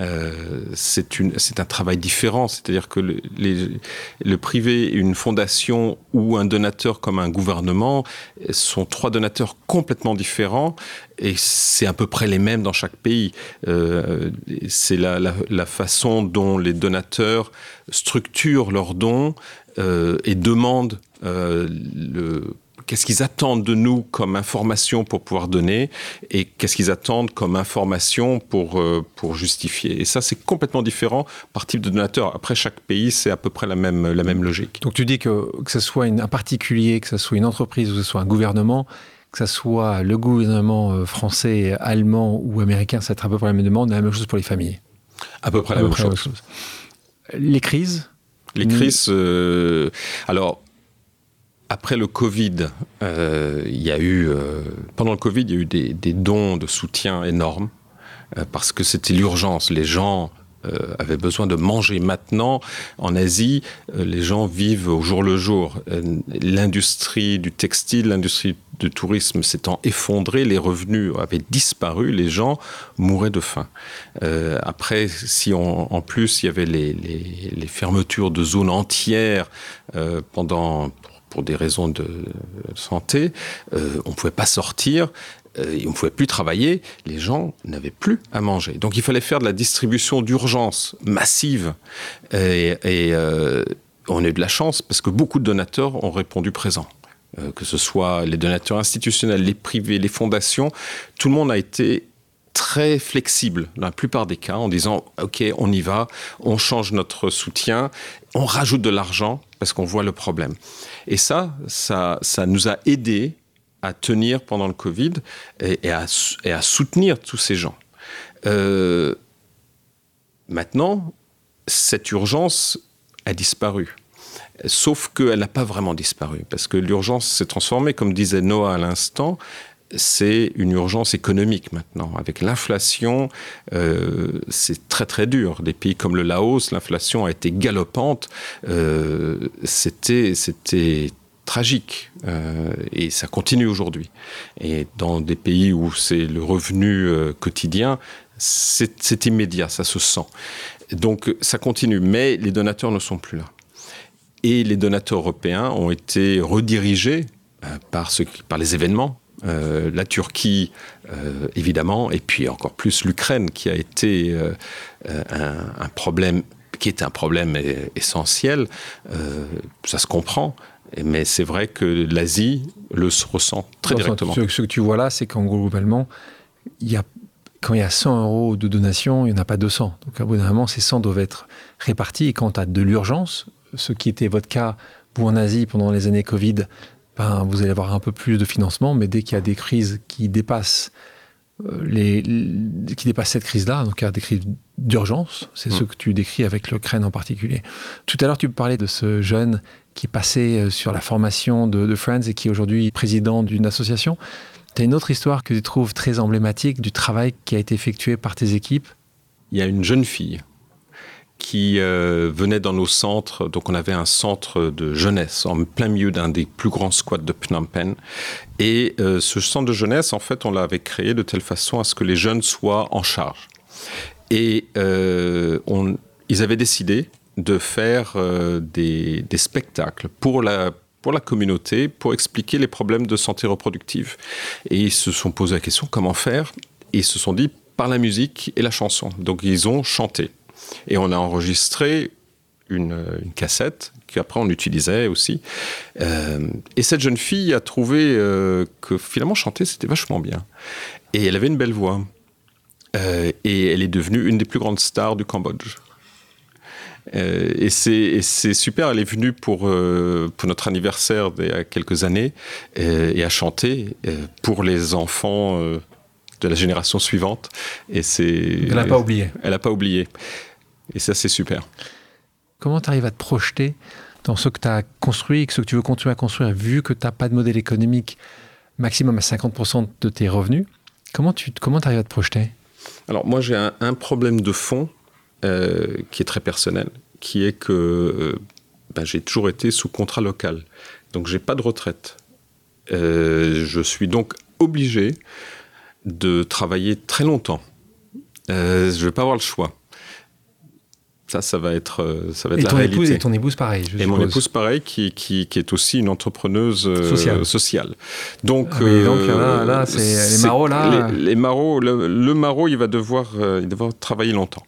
euh, c'est un travail différent, c'est-à-dire que le, privé, une fondation ou un donateur comme un gouvernement sont trois donateurs complètement différents et c'est à peu près les mêmes dans chaque pays. Euh, c'est la, façon dont les donateurs structurent leurs dons euh, et demandent le qu'est-ce qu'ils attendent de nous comme information pour pouvoir donner et qu'est-ce qu'ils attendent comme information pour, euh, pour justifier. Et ça, c'est complètement différent par type de donateur. Après, chaque pays, c'est à peu près la même, la même logique. Donc tu dis que que ce soit une, un particulier, que ce soit une entreprise ou que ce soit un gouvernement, que ce soit le gouvernement euh, français, allemand ou américain, c'est à peu près la même demande, la même chose pour les familles. À peu près, à la, peu même près chose. chose. Les crises? Les crises, euh, alors après le Covid, euh, il y a eu, euh, pendant le Covid, il y a eu des, dons de soutien énormes euh, parce que c'était l'urgence. Les gens avaient besoin de manger maintenant. En Asie, les gens vivent au jour le jour. L'industrie du textile, l'industrie du tourisme s'étant effondrée, les revenus avaient disparu, les gens mouraient de faim. Après, si en plus il y avait les, fermetures de zones entières pendant pour des raisons de santé, euh, on ne pouvait pas sortir, euh, on ne pouvait plus travailler, les gens n'avaient plus à manger. Donc il fallait faire de la distribution d'urgence massive. Et, euh, on a eu de la chance parce que beaucoup de donateurs ont répondu présent. Que ce soit les donateurs institutionnels, les privés, les fondations, tout le monde a été très flexible dans la plupart des cas en disant ok on y va on change notre soutien on rajoute de l'argent parce qu'on voit le problème et ça ça ça nous a aidé à tenir pendant le covid et, et, à, et à soutenir tous ces gens. Euh, maintenant cette urgence a disparu. Sauf qu'elle n'a pas vraiment disparu parce que l'urgence s'est transformée comme disait noah à l'instant c'est une urgence économique maintenant. Avec l'inflation, euh, c'est très très dur. Des pays comme le Laos, l'inflation a été galopante. Euh, C'était tragique euh, et ça continue aujourd'hui. Et dans des pays où c'est le revenu quotidien, c'est immédiat, ça se sent. Donc ça continue, mais les donateurs ne sont plus là. Et les donateurs européens ont été redirigés par, ce, par les événements euh, la Turquie euh, évidemment et puis encore plus l'Ukraine qui a été euh, un, un problème qui est un problème essentiel. Ça se comprend mais c'est vrai que l'Asie le se ressent très directement. ce, ce que tu vois là c'est qu'en globalement il y a quand il y a 100 euros de donation il n'y en a pas 200 donc à bout d'un moment ces 100 doivent être répartis. Et quand tu as de l'urgence ce qui était votre cas vous en Asie pendant les années Covid ben, vous allez avoir un peu plus de financement, mais dès qu'il y a des crises qui dépassent euh, les, les, qui dépassent cette crise-là, donc il y a des crises d'urgence, c'est mmh. ce que tu décris avec l'Ukraine en particulier. Tout à l'heure, tu parlais de ce jeune qui passait euh, sur la formation de, de Friends et qui est aujourd'hui président d'une association. Tu as une autre histoire que tu trouves très emblématique du travail qui a été effectué par tes équipes? Il y a une jeune fille qui euh, venaient dans nos centres. Donc on avait un centre de jeunesse en plein milieu d'un des plus grands squats de Phnom Penh. Et euh, ce centre de jeunesse, en fait, on l'avait créé de telle façon à ce que les jeunes soient en charge. Et euh, ils avaient décidé de faire des, des, spectacles pour la, pour la communauté, pour expliquer les problèmes de santé reproductive. Et ils se sont posé la question comment faire? Ils se sont dit par la musique et la chanson. Donc ils ont chanté. Et on a enregistré une, cassette qu'après on utilisait aussi. Euh, et cette jeune fille a trouvé euh, que finalement chanter c'était vachement bien. Et elle avait une belle voix. Euh, et elle est devenue une des plus grandes stars du Cambodge. et c'est super, elle est venue pour, pour notre anniversaire il y a quelques années et a chanté pour les enfants de la génération suivante. Et c'est. Elle n'a pas oublié. Elle n'a pas oublié. Et ça, c'est super. Comment tu arrives à te projeter dans ce que tu as construit et ce que tu veux continuer à construire, vu que tu n'as pas de modèle économique maximum à 50% de tes revenus? Comment tu comment arrives à te projeter? Alors, moi, j'ai un, problème de fond euh, qui est très personnel, qui est que euh, ben, j'ai toujours été sous contrat local. Donc, j'ai pas de retraite. Euh, je suis donc obligé de travailler très longtemps. je ne vais pas avoir le choix. Ça, ça va être, euh, ça va être et la ton réalité. Épouse, et ton épouse, pareil. Je et mon épouse, pareil, qui, qui, qui, est aussi une entrepreneuse euh, sociale. Donc, ah, donc là, là c'est les marots, là. Les, les marots, le, le, maraud, il va devoir, euh, il va devoir travailler longtemps.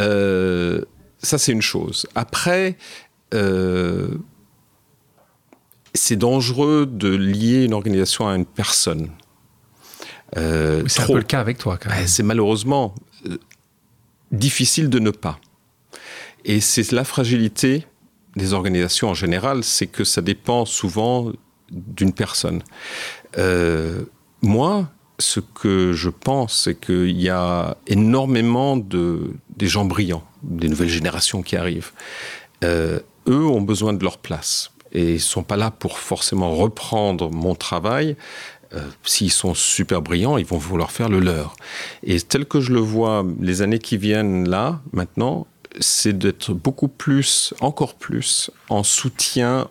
Euh, ça, c'est une chose. Après, c'est dangereux de lier une organisation à une personne. c'est un peu le cas avec toi, quand même. C'est malheureusement difficile de ne pas. Et c'est la fragilité des organisations en général, c'est que ça dépend souvent d'une personne. Euh, moi, ce que je pense, c'est qu'il y a énormément de des gens brillants, des nouvelles générations qui arrivent. Euh, eux ont besoin de leur place et ils sont pas là pour forcément reprendre mon travail. Euh, s'ils sont super brillants, ils vont vouloir faire le leur. Et tel que je le vois, les années qui viennent là, maintenant, c'est d'être beaucoup plus, encore plus, en soutien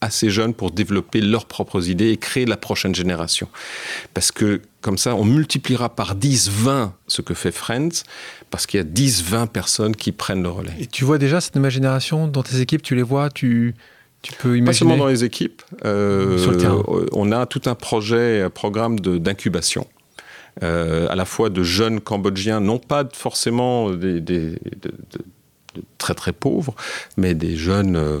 à ces jeunes pour développer leurs propres idées et créer la prochaine génération. Parce que comme ça, on multipliera par 10, 20 ce que fait Friends, parce qu'il y a 10, 20 personnes qui prennent le relais. Et tu vois déjà cette nouvelle génération dans tes équipes, tu les vois, tu, tu peux imaginer? Pas seulement dans les équipes, euh, Sur le terrain. on a tout un projet, un programme d'incubation à la fois de jeunes Cambodgiens, non pas forcément de, très très pauvres, mais des jeunes euh,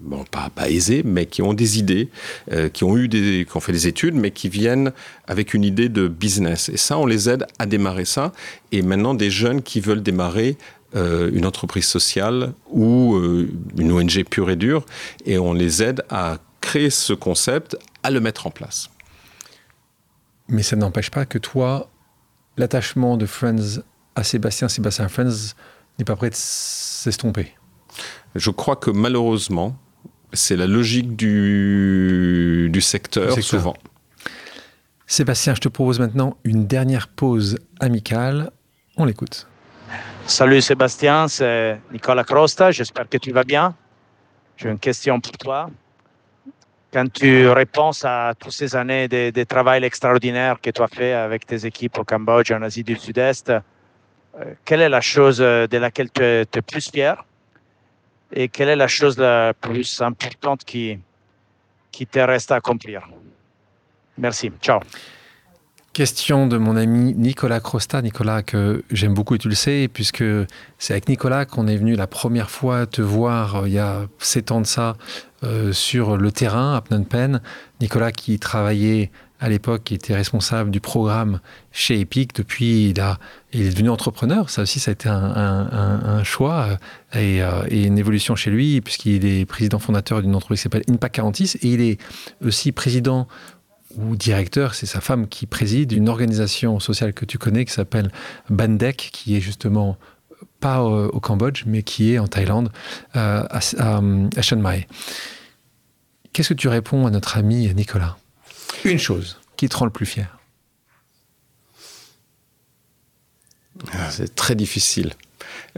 bon, pas, pas, aisés, mais qui ont des idées, euh, qui ont fait des études, mais qui viennent avec une idée de business. Et ça, on les aide à démarrer ça. Et maintenant, des jeunes qui veulent démarrer euh, une entreprise sociale ou euh, une ONG pure et dure, et on les aide à créer ce concept, à le mettre en place. Mais ça n'empêche pas que toi, l'attachement de Friends à Sébastien, Sébastien Friends, n'est pas prêt de s'estomper. Je crois que malheureusement, c'est la logique du, du secteur, secteur, souvent. Sébastien, je te propose maintenant une dernière pause amicale. On l'écoute. Salut Sébastien, c'est Nicolas Crosta. J'espère que tu vas bien. J'ai une question pour toi quand tu réponds à toutes ces années de, travail extraordinaire que tu as fait avec tes équipes au Cambodge, en Asie du Sud-Est, euh, quelle est la chose de laquelle tu es, tu plus fier et quelle est la chose la plus importante qui, qui te reste à accomplir? Merci. Ciao. Question de mon ami Nicolas Crosta, Nicolas que j'aime beaucoup et tu le sais, puisque c'est avec Nicolas qu'on est venu la première fois te voir euh, il y a sept ans de ça euh, sur le terrain à Phnom Penh. Nicolas qui travaillait à l'époque, qui était responsable du programme chez Epic. Depuis, il, est devenu entrepreneur. Ça aussi, ça a été un, choix et, euh, et, une évolution chez lui, puisqu'il est président fondateur d'une entreprise qui s'appelle Impact 46 et il est aussi président ou directeur, c'est sa femme qui préside une organisation sociale que tu connais qui s'appelle Bandek, qui est justement pas au, au, Cambodge, mais qui est en Thaïlande, euh, à, à, à Chiang Mai. Qu'est-ce que tu réponds à notre ami Nicolas? Une chose qui te rend le plus fier? Ah, c'est très difficile.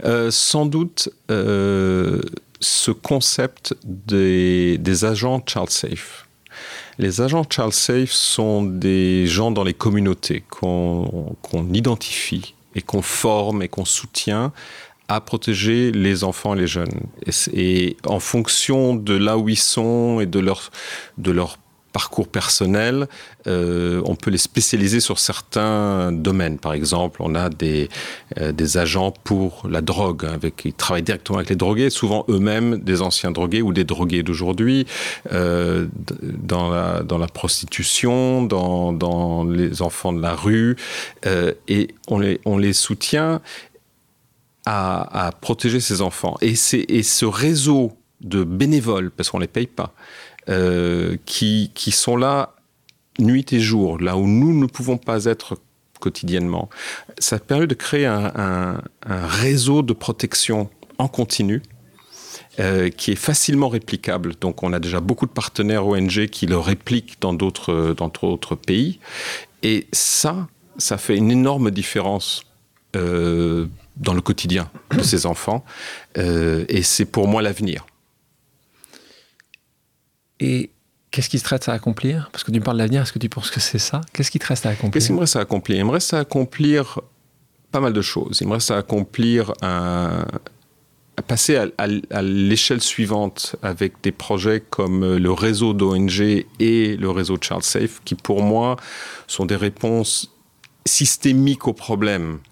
euh, Sans doute euh, ce concept des, des agents Child Safe. Les agents Child Safe sont des gens dans les communautés qu'on identifie et qu'on forme et qu'on soutient à protéger les enfants et les jeunes. Et, en fonction de là où ils sont et de leur, de leur parcours personnel, euh, on peut les spécialiser sur certains domaines. Par exemple, on a des, euh, des agents pour la drogue, hein, avec, ils travaillent directement avec les drogués, souvent eux-mêmes des anciens drogués ou des drogués d'aujourd'hui, euh, dans, la, dans la prostitution, dans, dans les enfants de la rue, et on les, on les soutient à, protéger ses enfants. Et, et ce réseau de bénévoles, parce qu'on ne les paye pas, euh, qui, sont là nuit et jour, là où nous ne pouvons pas être quotidiennement, ça permet de créer un, réseau de protection en continu. Euh, qui est facilement réplicable. Donc, on a déjà beaucoup de partenaires ONG qui le répliquent dans d'autres, pays. Et ça, ça fait une énorme différence euh, dans le quotidien de ces enfants. Et c'est pour moi l'avenir. Et qu'est-ce qui te reste à accomplir? Parce que tu me parles de l'avenir, est-ce que tu penses que c'est ça? Qu'est-ce qui te reste à accomplir? Qu'est-ce qui me reste à accomplir? Il me reste à accomplir pas mal de choses. Il me reste à accomplir un, à passer à, à l'échelle suivante avec des projets comme le réseau d'ONG et le réseau Child Safe, qui pour moi sont des réponses systémiques aux problèmes euh,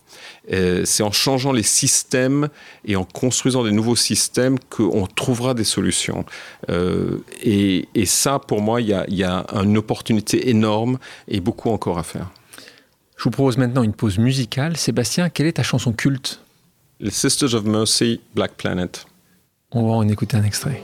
c'est en changeant les systèmes et en construisant des nouveaux systèmes qu'on trouvera des solutions. Euh, et, ça, pour moi, il y a, une opportunité énorme et beaucoup encore à faire. Je vous propose maintenant une pause musicale. Sébastien, quelle est ta chanson culte? Les Sisters of Mercy, Black Planet. On va en écouter un extrait.